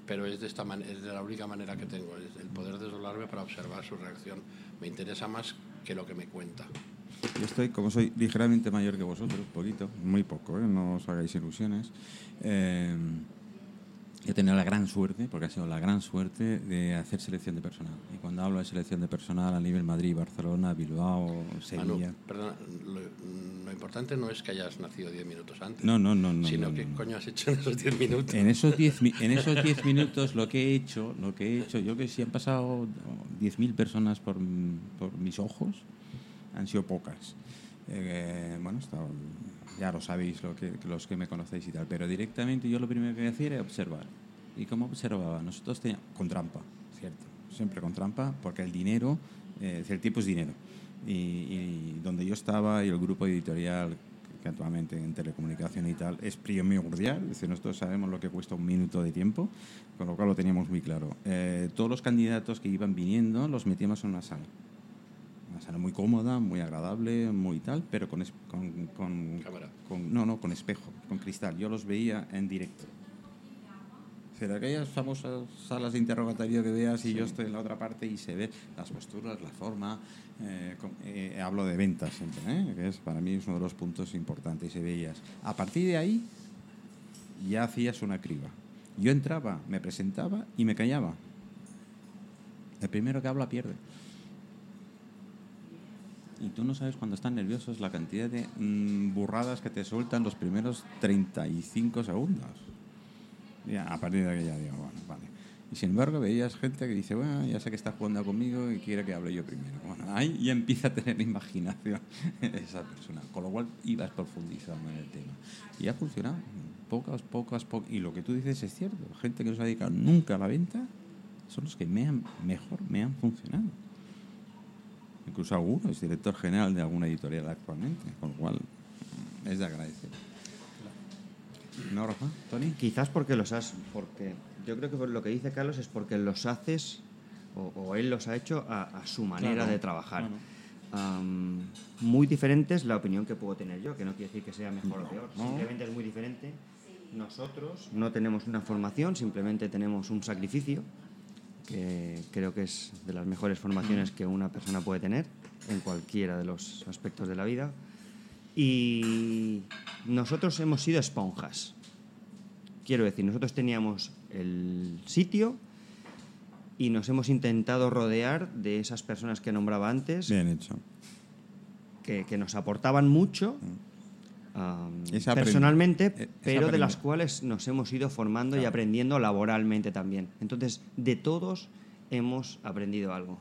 pero es de, esta es de la única manera que tengo, es el poder desdoblarme para observar su reacción. Me interesa más que lo que me cuenta. Yo estoy, como soy ligeramente mayor que vosotros, poquito, muy poco, ¿eh? no os hagáis ilusiones. Eh, he tenido la gran suerte, porque ha sido la gran suerte de hacer selección de personal. Y cuando hablo de selección de personal a nivel Madrid, Barcelona, Bilbao, Sevilla... Manu, perdona, lo, lo, importante no es que hayas nacido 10 minutos antes. No, no, no. no sino no, que no. coño has hecho en esos 10 minutos. En esos 10 en esos diez minutos lo que he hecho, lo que he hecho, yo que si han pasado 10.000 personas por, por mis ojos, han sido pocas. Eh, bueno, estaba- ya lo sabéis lo que, los que me conocéis y tal, pero directamente yo lo primero que hacía era observar. ¿Y cómo observaba? Nosotros teníamos, con trampa, ¿cierto? Siempre con trampa, porque el dinero, eh, el tiempo es dinero. Y, donde yo estaba y el grupo editorial que actualmente en telecomunicación y tal es primordial, es decir, nosotros sabemos lo que cuesta un minuto de tiempo, con lo cual lo teníamos muy claro. Eh, todos los candidatos que iban viniendo los metíamos en una sala una sala muy cómoda, muy agradable, muy tal, pero con, es- con, con- Cámara. con- no, no, con espejo, con cristal. Yo los veía en directo. O sea, aquellas famosas salas de interrogatorio que veas y yo estoy en la otra parte y se ve las posturas, la forma. eh, con- eh, hablo de ventas siempre, ¿eh? que es para mí es uno de los puntos importantes y se veías. A partir de ahí ya hacías una criba. Yo entraba, me presentaba y me callaba. El primero que habla pierde. Y tú no sabes cuando están nerviosos la cantidad de mm, burradas que te sueltan los primeros 35 segundos. Ya, a partir de ahí ya digo, bueno, vale. Y sin embargo veías gente que dice, bueno, ya sé que está jugando conmigo y quiere que hable yo primero. Bueno, ahí ya empieza a tener imaginación esa persona. Con lo cual ibas profundizando en el tema. Y ha funcionado. Pocas, pocas, pocas. Y lo que tú dices es cierto. Gente que no se ha dedicado nunca a la venta son los que me han, mejor me han funcionado. Incluso alguno es director general de alguna editorial actualmente, con lo cual mm, es de agradecer. ¿No, Rafa? ¿Tony? Quizás porque los has. Porque yo creo que por lo que dice Carlos es porque los haces, o, o él los ha hecho a, a su manera Claro, de trabajar. claro. Muy diferente es la opinión que puedo tener yo, que no quiere decir que sea mejor o peor, no. simplemente es muy diferente. Nosotros no tenemos una formación, simplemente tenemos un sacrificio, que creo que es de las mejores formaciones que una persona puede tener en cualquiera de los aspectos de la vida. Y nosotros hemos sido esponjas. Quiero decir, nosotros teníamos el sitio y nos hemos intentado rodear de esas personas que nombraba antes, Bien hecho. que, que nos aportaban mucho am, Aprend- personalmente, pero de las cuales nos hemos ido formando y aprendiendo laboralmente también. Entonces, de todos hemos aprendido algo.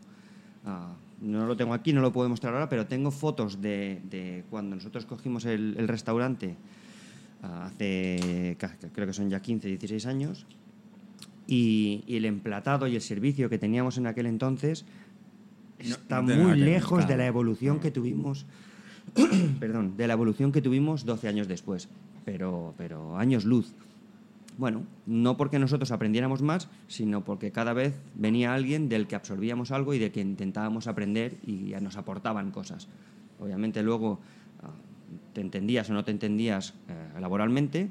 Ah, no lo tengo aquí, no lo puedo mostrar ahora, pero tengo fotos de, de cuando nosotros cogimos el, el restaurante ah, hace, creo que son ya 15, 16 años, y, y el emplatado y el servicio que teníamos en aquel entonces está no muy lejos de claro. la evolución que tuvimos perdón, de la evolución que tuvimos 12 años después, pero, pero años luz. Bueno, no porque nosotros aprendiéramos más, sino porque cada vez venía alguien del que absorbíamos algo y de que intentábamos aprender y nos aportaban cosas. Obviamente luego ah, te entendías o no te entendías eh, laboralmente,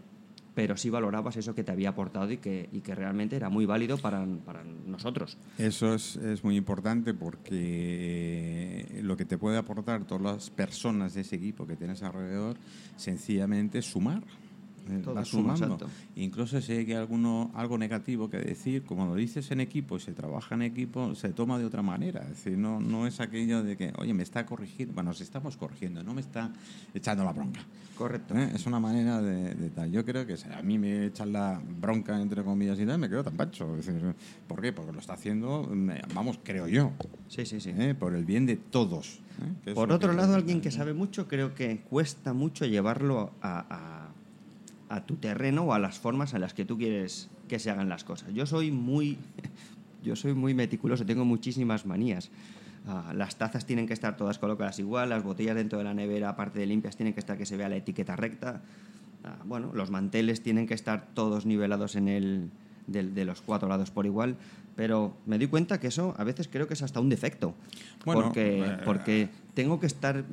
pero sí valorabas eso que te había aportado y que, y que realmente era muy válido para, para nosotros. Eso es, es muy importante porque lo que te puede aportar todas las personas de ese equipo que tienes alrededor, sencillamente es sumar. Eh, Todo sumando. exacto. Incluso si hay que alguno, algo negativo que decir, como lo dices en equipo y se trabaja en equipo, se toma de otra manera. Es decir, no, no es aquello de que, oye, me está corrigiendo, bueno, nos estamos corrigiendo, no me está echando la bronca. Correcto. ¿Eh? Es una manera de, de tal. Yo creo que si a mí me echan la bronca, entre comillas, y tal, me quedo tan pancho. Es decir, ¿Por qué? Porque lo está haciendo, vamos, creo yo, Sí, sí, sí. ¿eh? por el bien de todos. ¿eh? Por otro lado, alguien que sabe mucho, creo que cuesta mucho llevarlo a, a- a tu terreno o a las formas en las que tú quieres que se hagan las cosas. Yo soy muy, yo soy muy meticuloso, tengo muchísimas manías. Ah, las tazas tienen que estar todas colocadas igual, las botellas dentro de la nevera, aparte de limpias, tienen que estar que se vea la etiqueta recta. Ah, bueno, los manteles tienen que estar todos nivelados en el, de, los cuatro lados por igual, pero me doy cuenta que eso a veces creo que es hasta un defecto. Bueno, porque, eh, porque tengo que estar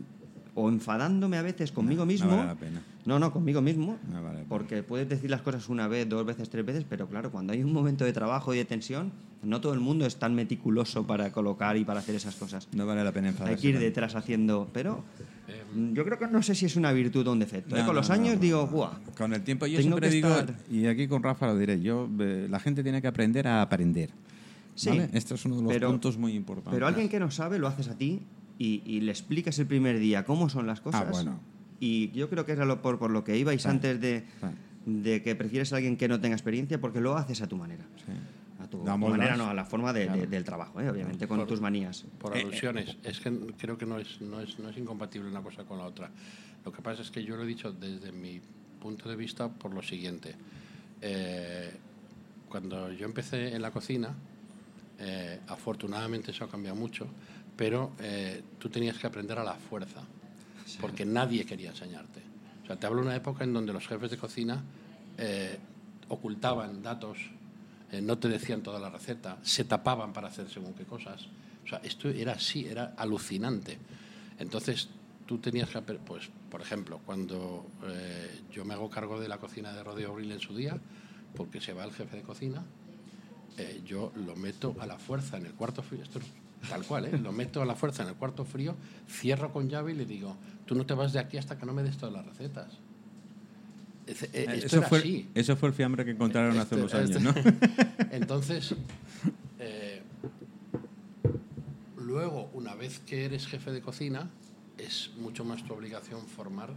o enfadándome a veces conmigo No, no mismo. vale la pena. No, no, conmigo mismo. Vale pena. porque puedes decir las cosas una vez, dos veces, tres veces, pero claro, cuando hay un momento de trabajo y de tensión, no todo el mundo es tan meticuloso para colocar y para hacer esas cosas. No vale la pena enfadarse. Hay que ir detrás haciendo. Pero mm, yo creo que no sé si es una virtud o un defecto. ¿eh? No, Con no, los no, años no. digo, ¡buah! Con el tiempo yo Tengo siempre que digo, estar- y aquí con Rafa lo diré, yo, eh, la gente tiene que aprender a aprender. Sí, ¿vale? Esto es uno de los pero- puntos muy importantes. Pero alguien que no sabe lo haces a ti y, y le explicas el primer día cómo son las cosas. Ah, bueno. Y yo creo que era lo, por, por lo que ibais antes de, de que prefieres a alguien que no tenga experiencia porque lo haces a tu manera. Sí. A tu, manera, no, a la forma de- del trabajo, ¿eh? obviamente, con Por- tus manías. Por Eh, alusiones. Es que creo que no es, no, es, no es incompatible una cosa con la otra. Lo que pasa es que yo lo he dicho desde mi punto de vista por lo siguiente. Eh, cuando yo empecé en la cocina, eh, afortunadamente eso ha cambiado mucho, pero eh, tú tenías que aprender a la fuerza, porque nadie quería enseñarte. O sea, te hablo de una época en donde los jefes de cocina eh, ocultaban datos, eh, no te decían toda la receta, se tapaban para hacer según qué cosas. O sea, esto era así, era alucinante. Entonces, tú tenías que, pues, por ejemplo, cuando eh, yo me hago cargo de la cocina de Rodeo Abril en su día, porque se va el jefe de cocina, yo lo meto a la fuerza en el cuarto esto es tal cual, ¿eh? lo meto a la fuerza en el cuarto frío, cierro con llave y le digo, tú no te vas de aquí hasta que no me des todas las recetas. Es- eh, esto Eso era fue, así. eso fue el fiambre que encontraron hace Este- unos años, ¿no? este- Entonces, eh, luego, una vez que eres jefe de cocina, es mucho más tu obligación formar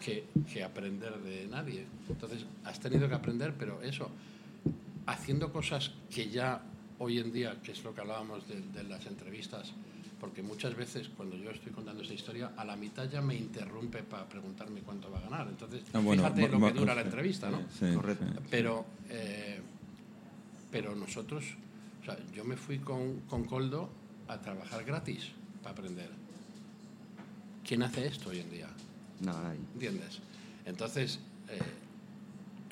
que, que aprender de nadie. Entonces, has tenido que aprender, pero eso, haciendo cosas que ya hoy en día, que es lo que hablábamos de, de las entrevistas, porque muchas veces cuando yo estoy contando esta historia, a la mitad ya me interrumpe para preguntarme cuánto va a ganar. Entonces, Ah, bueno, fíjate lo que dura la sí, entrevista, ¿no? sí, Correcto. sí. Pero, eh, pero nosotros, o sea, yo me fui con, con Coldo a trabajar gratis para aprender. ¿Quién hace esto hoy en día? No, nadie. ¿Entiendes? Entonces, eh,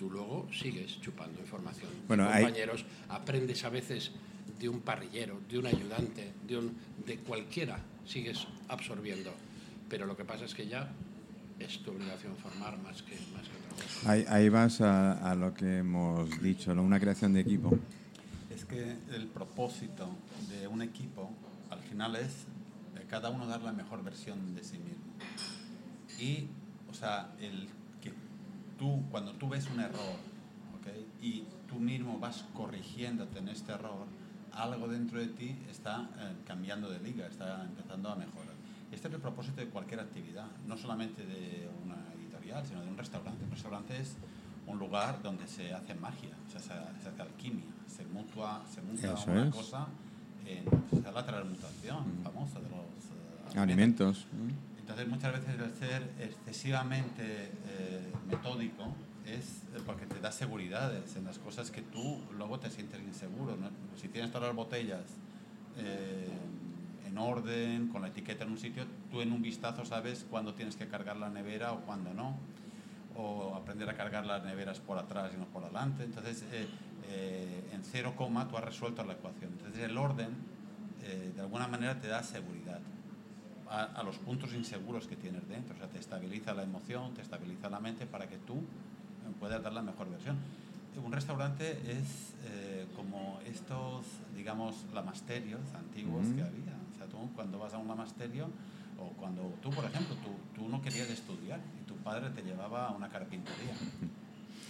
tú luego sigues chupando información. Bueno, hay- compañeros, aprendes a veces de un parrillero, de un ayudante, de, un, de cualquiera, sigues absorbiendo. Pero lo que pasa es que ya es tu obligación formar más que, más que otra cosa. Ahí, ahí vas a, a lo que hemos dicho, ¿no? una creación de equipo. Es que el propósito de un equipo al final es cada uno dar la mejor versión de sí mismo. Y, o sea, el tú, cuando tú ves un error, ¿ok? Y tú mismo vas corrigiéndote en este error, algo dentro de ti está eh, cambiando de liga, está empezando a mejorar. Este es el propósito de cualquier actividad, no solamente de una editorial, sino de un restaurante. Un restaurante es un lugar donde se hace magia, o sea, se, hace alquimia, se mutua, se muta Eso una es. cosa en se da la transmutación famosa de los eh, Alimentos. ¿no? Entonces muchas veces el ser excesivamente eh, metódico es eh, porque te da seguridades en las cosas que tú luego te sientes inseguro. Si tienes todas las botellas eh, en orden, con la etiqueta en un sitio, tú en un vistazo sabes cuándo tienes que cargar la nevera o cuándo no. O aprender a cargar las neveras por atrás y no por adelante. Entonces, en cero coma tú has resuelto la ecuación. Entonces, el orden, de alguna manera, te da seguridad a, a los puntos inseguros que tienes dentro. O sea, te estabiliza la emoción, te estabiliza la mente para que tú eh, puedas dar la mejor versión. Un restaurante es eh, como estos, digamos, lamasterios antiguos que había. O sea, tú cuando vas a un lamasterio, o cuando tú, por ejemplo, tú, tú no querías estudiar y tu padre te llevaba a una carpintería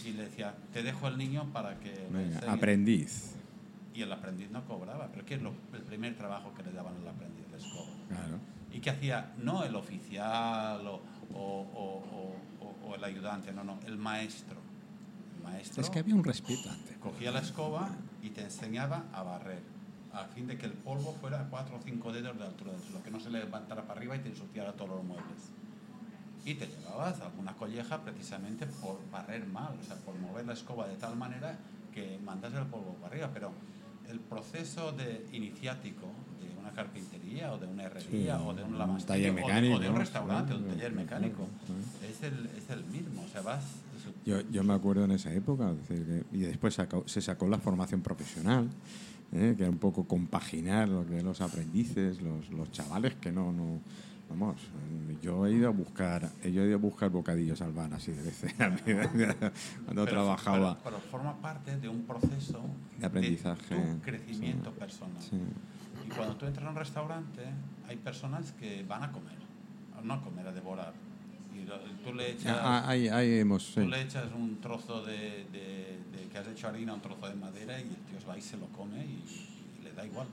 y le decía, te dejo el niño para que... Venga, enseñe". aprendiz. Y el aprendiz no cobraba. Pero ¿qué es lo, el primer trabajo que le daban al aprendiz? La escoba. Claro. ¿Y qué hacía? No el oficial o, o- o- o- el ayudante, no, no, el maestro. El maestro Es que había un respeto antes. cogía la escoba y te enseñaba a barrer, a fin de que el polvo fuera a 4 o 5 dedos de altura del suelo, que no se levantara para arriba y te ensuciara todos los muebles. Y te llevabas alguna colleja precisamente por barrer mal, o sea, por mover la escoba de tal manera que mandas el polvo para arriba. Pero el proceso de iniciático una carpintería o de una herrería Sí, o de un un taller o de- mecánico, o de un restaurante, un Claro, taller claro, mecánico, claro. es el, es el mismo. O sea, vas... Yo, yo me acuerdo en esa época, es decir, que- y después sacó- se sacó la formación profesional, ¿eh? que era un poco compaginar lo que los aprendices, los, los chavales que no, no, vamos, yo he ido a buscar, yo he ido a buscar bocadillos al bar así de veces cuando Pero- trabajaba. Pero, pero forma parte de un proceso De aprendizaje, tu crecimiento sí. personal. Sí. Y cuando tú entras a un restaurante, hay personas que van a comer, no a comer, a devorar. Y lo- tú le echas, Ah, ahí, ahí hemos, sí. tú le echas un trozo de, de- de que has hecho harina, un trozo de madera, y el tío va y se lo come y, y le da igual.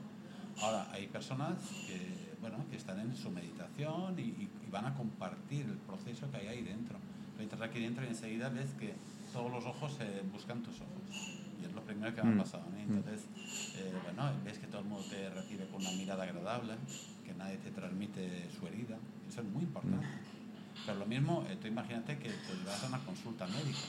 Ahora, hay personas que, bueno, que están en su meditación y, van a compartir el proceso que hay ahí dentro. Tú entras aquí dentro y enseguida ves que todos los ojos eh, buscan tus ojos. Y es lo primero primero que me ha pasado. ¿no? Entonces, eh, bueno, ves que todo el mundo te recibe con una mirada agradable, que nadie te transmite su herida. Eso es muy importante. Pero lo mismo, eh, tú imagínate que te vas a una consulta médica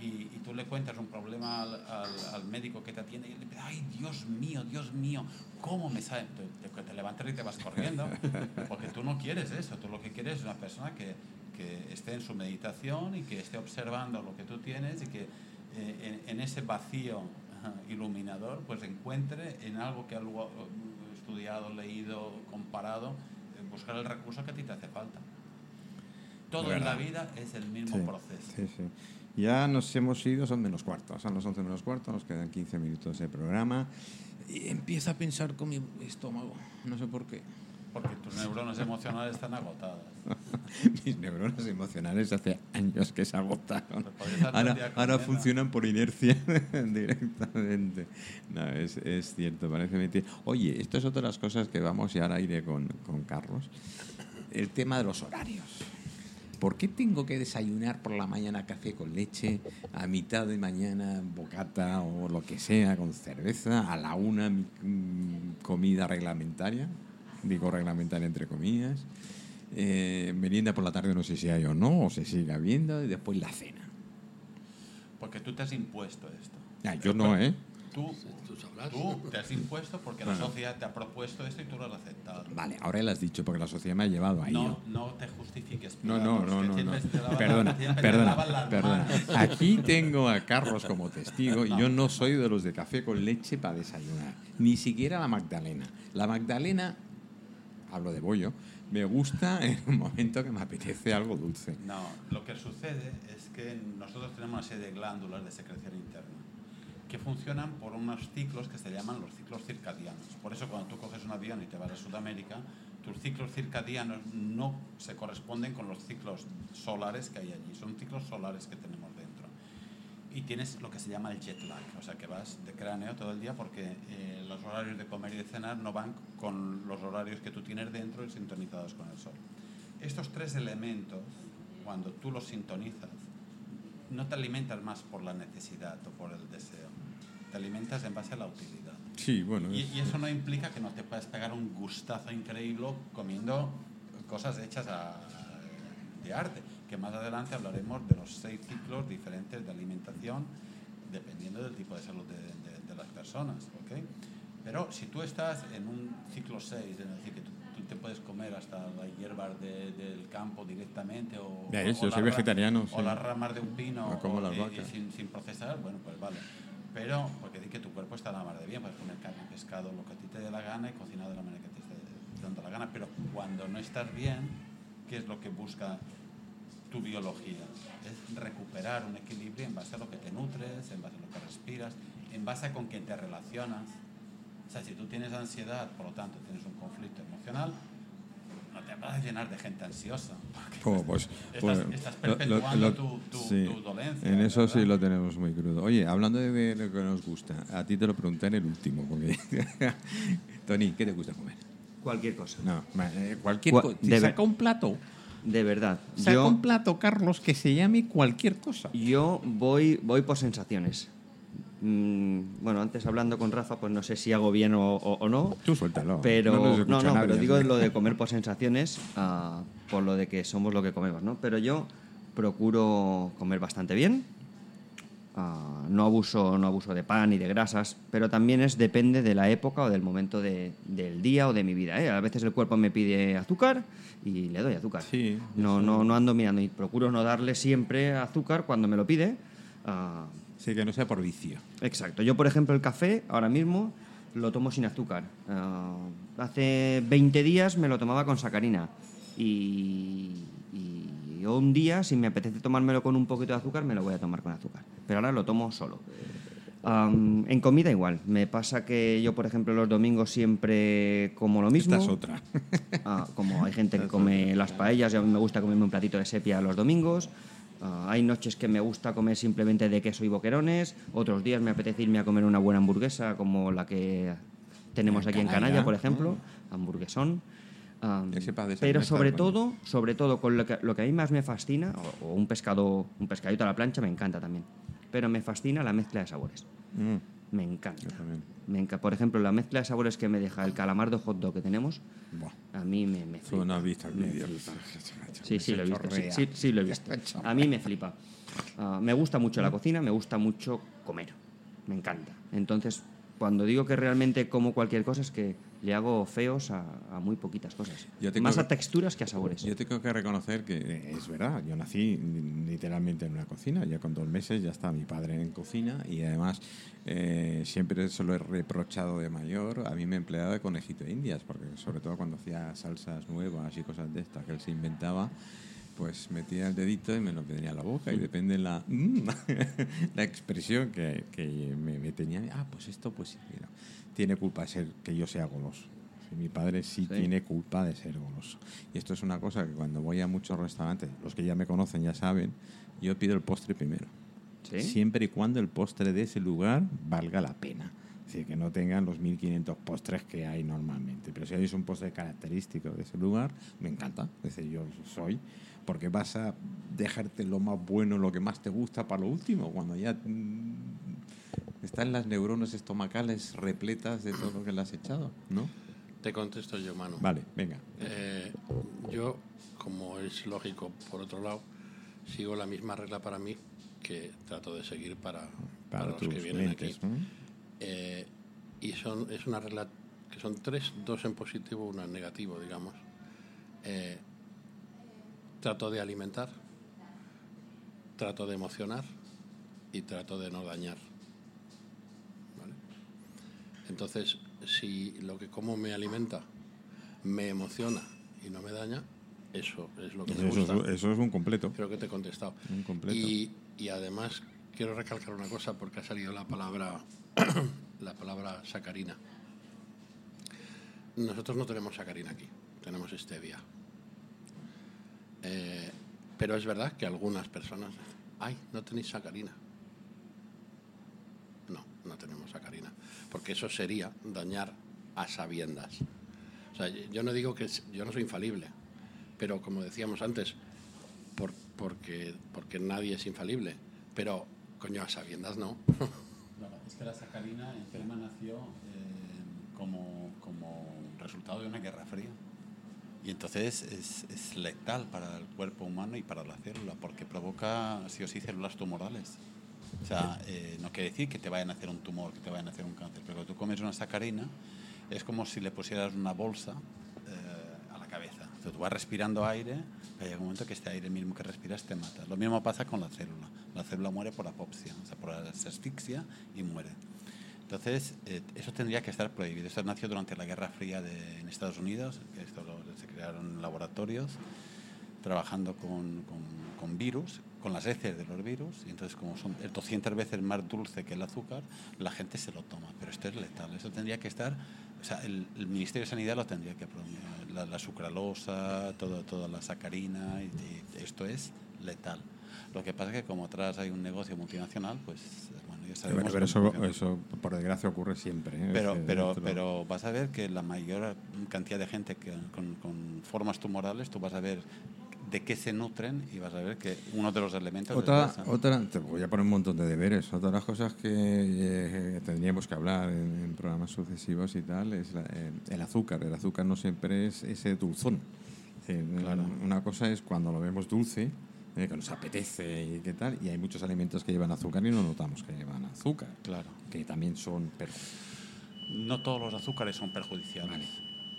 y, y tú le cuentas un problema al, al- al médico que te atiende y le dices, ay, Dios mío, Dios mío, ¿cómo me sale? Te, te, te levantas y te vas corriendo, porque tú no quieres eso, tú lo que quieres es una persona que, que esté en su meditación y que esté observando lo que tú tienes y que eh, en, en ese vacío iluminador pues encuentre en algo que ha eh, estudiado, leído, comparado, eh, buscar el recurso que a ti te hace falta. Todo en la vida es el mismo Sí, proceso. sí, sí. Ya nos hemos ido, son menos cuarto, son las 11 menos cuarto, nos quedan 15 minutos de programa. Y empiezo a pensar con mi estómago, no sé por qué. Porque tus neuronas emocionales están agotadas. Mis neuronas emocionales hace años que se agotaron. Día Ahora, ahora funcionan por inercia directamente. No, es, es cierto, parece mentira. Oye, esto es otra de las cosas que vamos ya al aire con, con Carlos. El tema de los horarios. ¿Por qué tengo que desayunar por la mañana café con leche, a mitad de mañana bocata o lo que sea con cerveza, a la una mi mm, comida reglamentaria? Digo reglamentaria entre comillas. Eh, merienda por la tarde no sé si hay o no, o se sigue habiendo, y después la cena. Porque tú te has impuesto esto. Ah, yo no, ¿eh? Tú, Tú te has impuesto porque la sociedad te ha propuesto esto y tú lo has aceptado. Vale, ahora lo has dicho porque la sociedad me ha llevado ahí. No, no te justifiques. No, no, no, no, no. Perdona, perdona, perdona. Aquí tengo a Carlos como testigo y yo no soy de los de café con leche para desayunar. Ni siquiera la Magdalena. La Magdalena, hablo de bollo, me gusta en un momento que me apetece algo dulce. No, lo que sucede es que nosotros tenemos una serie de glándulas de secreción interna que funcionan por unos ciclos que se llaman los ciclos circadianos. Por eso cuando tú coges un avión y te vas a Sudamérica, tus ciclos circadianos no se corresponden con los ciclos solares que hay allí. Son ciclos solares que tenemos dentro. Y tienes lo que se llama el jet lag, o sea que vas de cráneo todo el día porque eh, los horarios de comer y de cenar no van con los horarios que tú tienes dentro y sintonizados con el sol. Estos tres elementos, cuando tú los sintonizas, no te alimentas más por la necesidad o por el deseo, te alimentas en base a la utilidad. Sí, bueno. Y, y eso no implica que no te puedas pegar un gustazo increíble comiendo cosas hechas a- de arte, que más adelante hablaremos de los seis ciclos diferentes de alimentación dependiendo del tipo de salud de, de- de las personas. ¿ok? Pero si tú estás en un ciclo 6, es decir, que tú, tú te puedes comer hasta las hierbas de- del campo directamente o, Ya o- yo las soy vegetariano, o sí. las ramas de un pino como o- las y- y sin, sin procesar, bueno, pues vale. Pero, porque di que tu cuerpo está a la mar de bien, puedes comer carne, pescado, lo que a ti te dé la gana y cocinar de la manera que te esté dando la gana. Pero cuando no estás bien, ¿qué es lo que busca tu biología? Es recuperar un equilibrio en base a lo que te nutres, en base a lo que respiras, en base a con quién te relacionas. O sea, si tú tienes ansiedad, por lo tanto tienes un conflicto emocional, no te vas a llenar de gente ansiosa. Oh, pues, estás, pues, estás lo- lo- perpetuando lo- tu, tu- sí, tu dolencia. En eso sí ¿verdad? lo tenemos muy crudo. Oye, hablando de lo que nos gusta, a ti te lo pregunté en el último. Porque... Tony, ¿qué te gusta comer? Cualquier cosa. No, cualquier cosa. Saca un plato. De verdad. Saca Yo, un plato, Carlos, que se llame cualquier cosa. yo voy, voy por sensaciones. Mm, bueno, antes hablando con Rafa, pues no sé si hago bien o, o- o no. Tú suéltalo. Pero no, escucha no, nadie, pero digo así. lo de comer por sensaciones, ah, por lo de que somos lo que comemos, ¿no? Pero yo procuro comer bastante bien. Ah, no abuso, no abuso de pan y de grasas, pero también es depende de la época o del momento de- del día o de mi vida. ¿eh? A veces el cuerpo me pide azúcar y le doy azúcar. Sí, no, no, no ando mirando y procuro no darle siempre azúcar cuando me lo pide. ah, Sí, que no sea por vicio. Exacto. Yo, por ejemplo, el café ahora mismo lo tomo sin azúcar. Ah, hace 20 días me lo tomaba con sacarina. Y, y un día, si me apetece tomármelo con un poquito de azúcar, me lo voy a tomar con azúcar. Pero ahora lo tomo solo. En comida igual. Me pasa que yo, por ejemplo, los domingos siempre como lo mismo. Esta es otra. Ah, como hay gente que come las paellas, y a mí me gusta comerme un platito de sepia los domingos. Ah, hay noches que me gusta comer simplemente de queso y boquerones. Otros días me apetece irme a comer una buena hamburguesa, como la que tenemos En aquí en Canalla, Canalla, por ejemplo. Hamburguesón. Desayunar pero sobre todo, sobre todo con lo que, lo que a mí más me fascina, o, o un pescado, un pescadito a la plancha me encanta también. Pero me fascina la mezcla de sabores. Mm, Me encanta. Me enca- Por ejemplo, la mezcla de sabores que me deja el calamar de hot dog que tenemos, Buah. a mí me, me Tú flipa. no has visto el vídeo. Sí, sí, lo he visto. Sí, sí, sí, lo he visto. A mí me flipa. Ah, me gusta mucho la cocina, me gusta mucho comer. Me encanta. Entonces, cuando digo que realmente como cualquier cosa, es que le hago feos a, a muy poquitas cosas. Más a texturas que a sabores. Yo tengo que reconocer que eh, es verdad, yo nací literalmente en una cocina, ya con dos meses ya estaba mi padre en cocina y además eh, siempre se lo he reprochado de mayor, a mí me empleaba de conejito de indias, porque sobre todo cuando hacía salsas nuevas y cosas de estas que él se inventaba, pues metía el dedito y me lo tenía en la boca y depende la, mm, la expresión que, que me, me tenía, ah, pues esto pues sí, mira, tiene culpa de ser que yo sea goloso. Mi padre sí, Sí. tiene culpa de ser goloso. Y esto es una cosa que cuando voy a muchos restaurantes, los que ya me conocen ya saben, yo pido el postre primero. ¿Sí? Siempre y cuando el postre de ese lugar valga la pena. Es decir, que no tengan los 1500 postres que hay normalmente. Pero si hay un postre característico de ese lugar, me encanta. Es decir, yo soy. Porque vas a dejarte lo más bueno, lo que más te gusta para lo último, cuando ya mm, están las neuronas estomacales repletas de todo lo que le has echado, ¿no? Te contesto yo, Manu. Vale, venga. Eh, yo, como es lógico, por otro lado, sigo la misma regla para mí que trato de seguir para, para, Para, los que vienen aquí. ¿no? Eh, y son, es una regla que son tres, dos en positivo, una en negativo, digamos. Eh, trato de alimentar, trato de emocionar y trato de no dañar. Entonces, si lo que como me alimenta, me emociona y no me daña, eso es lo que me Eso, gusta. es- eso es un completo. Creo que te he contestado. Un completo. Y, y además quiero recalcar una cosa porque ha salido la palabra la palabra sacarina. Nosotros no tenemos sacarina aquí, tenemos stevia. Eh, pero es verdad que algunas personas, ay, no tenéis sacarina. No, no tenemos sacarina, porque eso sería dañar a sabiendas. O sea, yo no digo que yo no soy infalible, pero como decíamos antes, por- porque, nadie es infalible, pero coño, a sabiendas no. Claro, es que la sacarina encima nació eh, como, como resultado de una guerra fría. Y entonces es, es letal para el cuerpo humano y para la célula, porque provoca sí o sí células tumorales. O sea, eh, no quiere decir que te vayan a hacer un tumor, que te vayan a hacer un cáncer, pero tú comes una sacarina, es como si le pusieras una bolsa eh, a la cabeza. O sea, tú vas respirando aire, pero llega un momento que este aire mismo que respiras te mata. Lo mismo pasa con la célula. La célula muere por apopsia, o sea, por asfixia y muere. Entonces, eh, eso tendría que estar prohibido. Esto nació durante la Guerra Fría de, en Estados Unidos, que esto lo- se crearon laboratorios trabajando con, con, con virus, con las heces de los virus, y entonces como son 200 veces más dulce que el azúcar, la gente se lo toma, pero esto es letal, eso tendría que estar, o sea, el, el Ministerio de Sanidad lo tendría que prohibir, la, la sucralosa, todo, toda la sacarina, y, y esto es letal. Lo que pasa es que como atrás hay un negocio multinacional, pues bueno, ya sabemos... Pero, pero eso, por desgracia, ocurre siempre. ¿eh? Pero, pero, pero vas a ver que la mayor cantidad de gente que, con, con formas tumorales, tú vas a ver de qué se nutren y vas a ver que uno de los elementos Otra, otra, te voy a poner un montón de deberes. Otra de las cosas que eh, tendríamos que hablar en, en programas sucesivos y tal es la- eh, el azúcar. El azúcar no siempre es ese dulzón. Decir, Una cosa es cuando lo vemos dulce, eh, que nos apetece y qué tal, y hay muchos alimentos que llevan azúcar y no notamos que llevan azúcar. Claro. Que también son perjudiciales. No todos los azúcares son perjudiciales.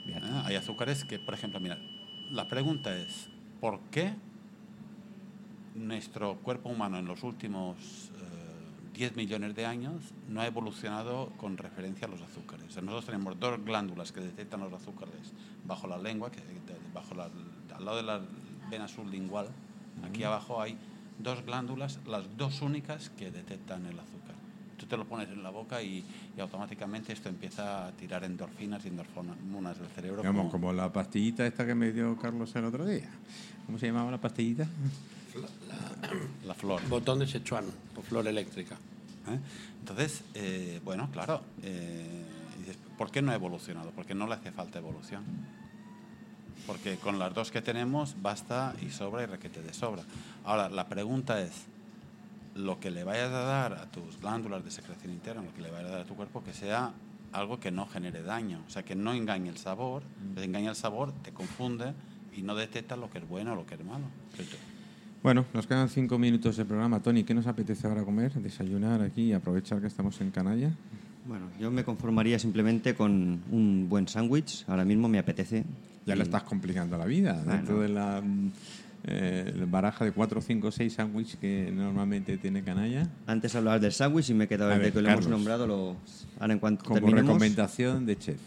Vale. Ah, Hay azúcares que, por ejemplo, mira, la pregunta es, ¿por qué nuestro cuerpo humano en los últimos eh, 10 millones de años no ha evolucionado con referencia a los azúcares? O sea, nosotros tenemos dos glándulas que detectan los azúcares bajo la lengua, que, bajo la, al lado de la vena sublingual, aquí abajo hay dos glándulas, las dos únicas que detectan el azúcar. Tú te lo pones en la boca y, y automáticamente esto empieza a tirar endorfinas y endorfinas del cerebro. Digamos, como- como la pastillita esta que me dio Carlos el otro día. ¿Cómo se llamaba la pastillita? la flor. Botón de Sichuan o flor eléctrica. ¿eh? Entonces, eh, bueno, claro, eh, ¿por qué no ha evolucionado? Porque no le hace falta evolución. Porque con las dos que tenemos basta y sobra y requete de sobra. Ahora, la pregunta es, lo que le vayas a dar a tus glándulas de secreción interna, lo que le vayas a dar a tu cuerpo, que sea algo que no genere daño, o sea, que no engañe el sabor, Mm. te engaña el sabor, te confunde y no detecta lo que es bueno o lo que es malo. Bueno, nos quedan cinco minutos de programa. Tony, ¿qué nos apetece ahora comer? Desayunar aquí y aprovechar que estamos en Canalla. Bueno, yo me conformaría simplemente con un buen sándwich. Ahora mismo me apetece. Ya Y- le estás complicando la vida. Bueno. Dentro de la mm, eh, baraja de 4, 5, 6 sándwiches que normalmente tiene Canalla. Antes hablabas del sándwich y me he quedado desde ver, que lo Carlos. hemos nombrado. Lo, ahora en cuanto Como terminemos, recomendación de chef.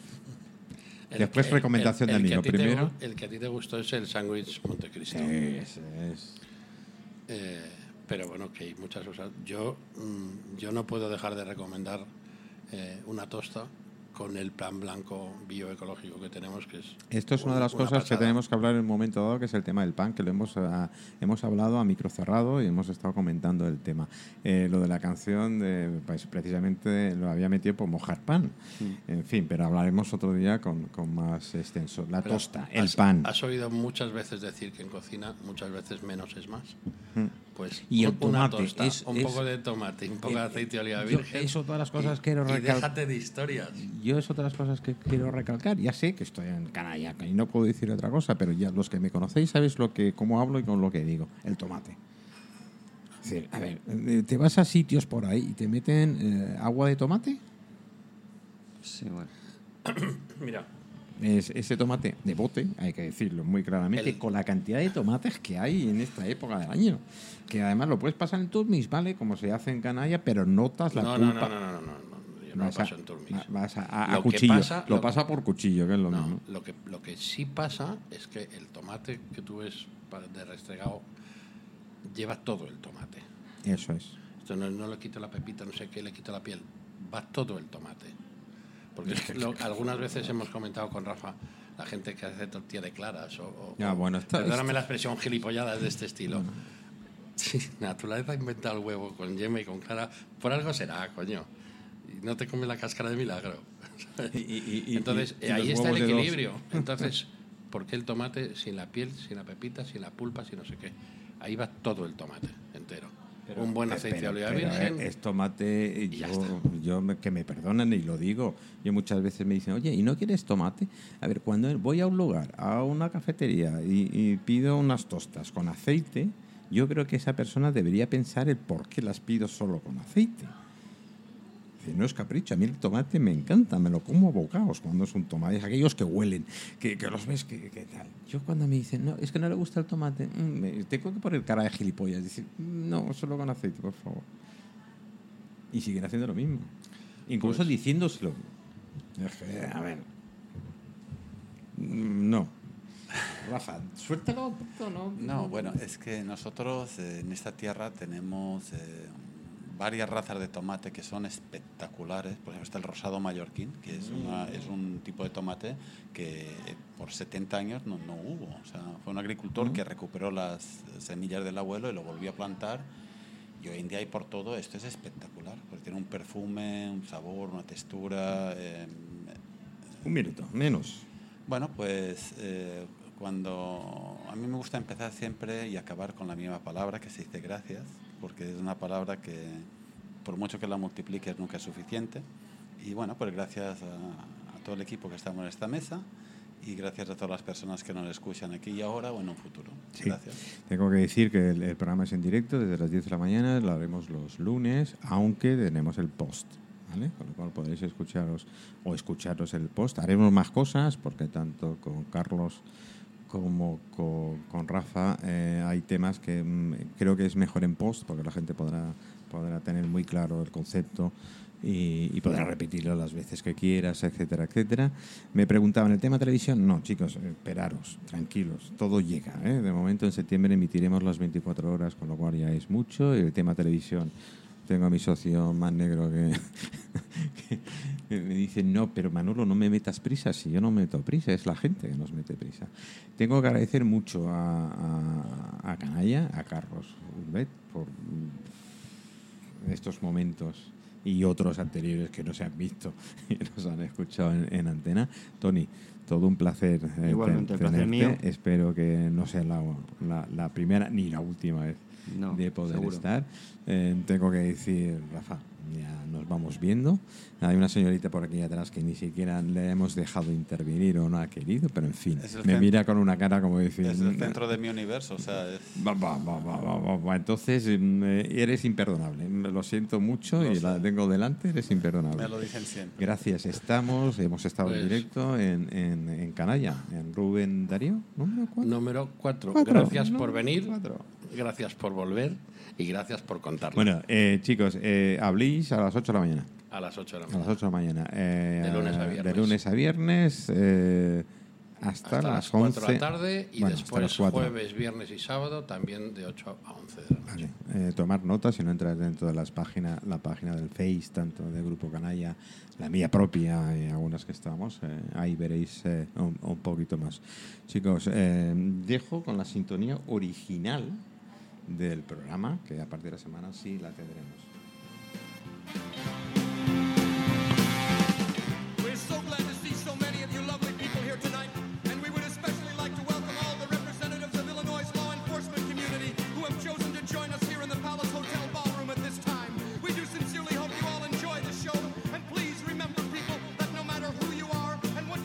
El Después que- recomendación el- de el que amigo. te Primero. gu- el que a ti te gustó es el sándwich Montecristo. Ese es. Eh, pero bueno, que hay muchas cosas. Yo, mm, yo no puedo dejar de recomendar eh, una tosta con el plan blanco bioecológico que tenemos, que es. Esto es una de las una cosas que pasada. tenemos que hablar en un momento dado, que es el tema del pan, que lo hemos, ah, hemos hablado a micro cerrado y hemos estado comentando el tema. Eh, lo de la canción, de, pues, precisamente lo había metido por mojar pan. En fin, pero hablaremos otro día con, con más extenso. La Pero tosta, el has- pan. Has oído muchas veces decir que en cocina muchas veces menos es más. Pues Y el tomate, tosta, es- un es- poco de tomate, un poco de aceite de oliva virgen. es otra de las cosas y- que quiero y recal- déjate de historias. Yo es otra de las cosas que quiero recalcar. Ya sé que estoy en canalla y no puedo decir otra cosa, pero ya los que me conocéis sabéis lo que, cómo hablo y con lo que digo. El tomate. Es decir, a ver, eh, te vas a sitios por ahí y te meten eh, agua de tomate. Sí, bueno. Mira, Es ese tomate de bote, hay que decirlo muy claramente, El- con la cantidad de tomates que hay en esta época del año. Que además lo puedes pasar en turmis, ¿vale? Como se hace en canalla, pero notas la no, no, no, pulpa. no, no, no, no, no, yo no lo a- paso en turmis. va- vas a, a- a Lo cuchillo. pasa- lo lo- pasa por cuchillo, que es lo No, mismo. lo que, lo que sí pasa es que el tomate que tú ves de restregado lleva todo el tomate. Eso es. Esto no, no le quito la pepita, no sé qué, le quito la piel. Va todo el tomate. Porque lo- algunas veces hemos comentado con Rafa la gente que hace tortilla de claras o, o- o- bueno, perdóname la expresión gilipolladas de este estilo. Sí, naturaleza ha inventado el huevo con yema y con clara. Por algo será, coño. Y no te comes la cáscara de milagro. Y- y- y- Entonces, ahí está el equilibrio. Entonces, ¿por qué el tomate sin la piel, sin la pepita, sin la pulpa, sin no sé qué? Ahí va todo el tomate entero. Un buen aceite de oliva virgen. eh, es tomate, ya yo, yo que me perdonen y lo digo. Yo muchas veces me dicen, oye, ¿y no quieres tomate? A ver, cuando voy a un lugar, a una cafetería y, y pido unas tostas con aceite, yo creo que esa persona debería pensar el por qué las pido solo con aceite. Decir, No es capricho, a mí el tomate me encanta, me lo como a bocados cuando es un tomate, es aquellos que huelen, que, que los ves que, que tal. Yo cuando me dicen, no, es que no le gusta el tomate, mm, me- tengo que poner cara de gilipollas, decir, no, solo con aceite, por favor. Y siguen haciendo lo mismo, incluso Pues- diciéndoselo. Es que, a ver, mm, no. Rafa, suéltalo, puto, ¿no? No, bueno, es que nosotros eh, en esta tierra tenemos eh, varias razas de tomate que son espectaculares. Por ejemplo, está el rosado mallorquín, que es, una- es un tipo de tomate que por 70 años no, no hubo. O sea, fue un agricultor que recuperó las semillas del abuelo y lo volvió a plantar. Y hoy en día hay por todo, esto es espectacular, porque tiene un perfume, un sabor, una textura. eh, Un minuto, menos. bueno, pues eh, cuando a mí me gusta empezar siempre y acabar con la misma palabra que se dice gracias, porque es una palabra que por mucho que la multipliques nunca es suficiente. Y bueno, pues gracias a, a todo el equipo que estamos en esta mesa y gracias a todas las personas que nos escuchan aquí y ahora o en un futuro. Sí. Gracias. Tengo que decir que el, el programa es en directo desde las 10 de la mañana, lo haremos los lunes, aunque tenemos el post. ¿vale? Con lo cual podéis escucharos o escucharos el post. Haremos más cosas porque tanto con Carlos como con, con Rafa eh, hay temas que mm, creo que es mejor en post porque la gente podrá, podrá tener muy claro el concepto y, y podrá repetirlo las veces que quieras, etcétera, etcétera. Me preguntaban, ¿el tema televisión? No, chicos, eh, esperaros, tranquilos, todo llega. ¿eh? De momento en septiembre emitiremos las 24 horas, con lo cual ya es mucho. Y el tema televisión, tengo a mi socio más negro que me dice, no, pero Manolo, no me metas prisa. Si yo no meto prisa, es la gente que nos mete prisa. Tengo que agradecer mucho a, a, a Canalla, a Carlos Urbet, por estos momentos y otros anteriores que no se han visto y nos han escuchado en, en antena. Tony, todo un placer. eh, Igualmente, el placer mío. Espero que no sea la, la- la primera ni la última vez No, de poder seguro. estar. Eh, tengo que decir, Rafa, ya nos vamos viendo. Hay una señorita por aquí atrás que ni siquiera le hemos dejado intervenir o no ha querido, pero en fin, me mira con una cara como decir... Es el centro de mi universo, o sea, es- Va, va, va, va, va, va, va. Entonces mm, eres imperdonable. Lo siento mucho Lo y sé. la tengo delante, eres imperdonable. me lo dicen siempre. Gracias, estamos, hemos estado en Pues- directo en, en, en Canalla, en Rubén Darío, número 4. Número 4. Cuatro. Gracias por venir, cuatro. Gracias por volver y gracias por contarlo. Bueno, eh, chicos, eh, habléis a las 8 de la mañana. a las 8 de la A las mañana. 8 de la mañana. eh, De lunes a De viernes. lunes a viernes eh, hasta, Hasta las las 11 4 de la tarde y Bueno, después 4. jueves, viernes y sábado también de 8 a 11 de la noche. Vale, eh, tomar notas si no entras dentro de las páginas, la página del Face, tanto de Grupo Canalla, la mía propia y algunas que estamos, eh, ahí veréis eh, un, un poquito más. Chicos, eh, dejo con la sintonía original del programa, que a partir de la semana sí la tendremos.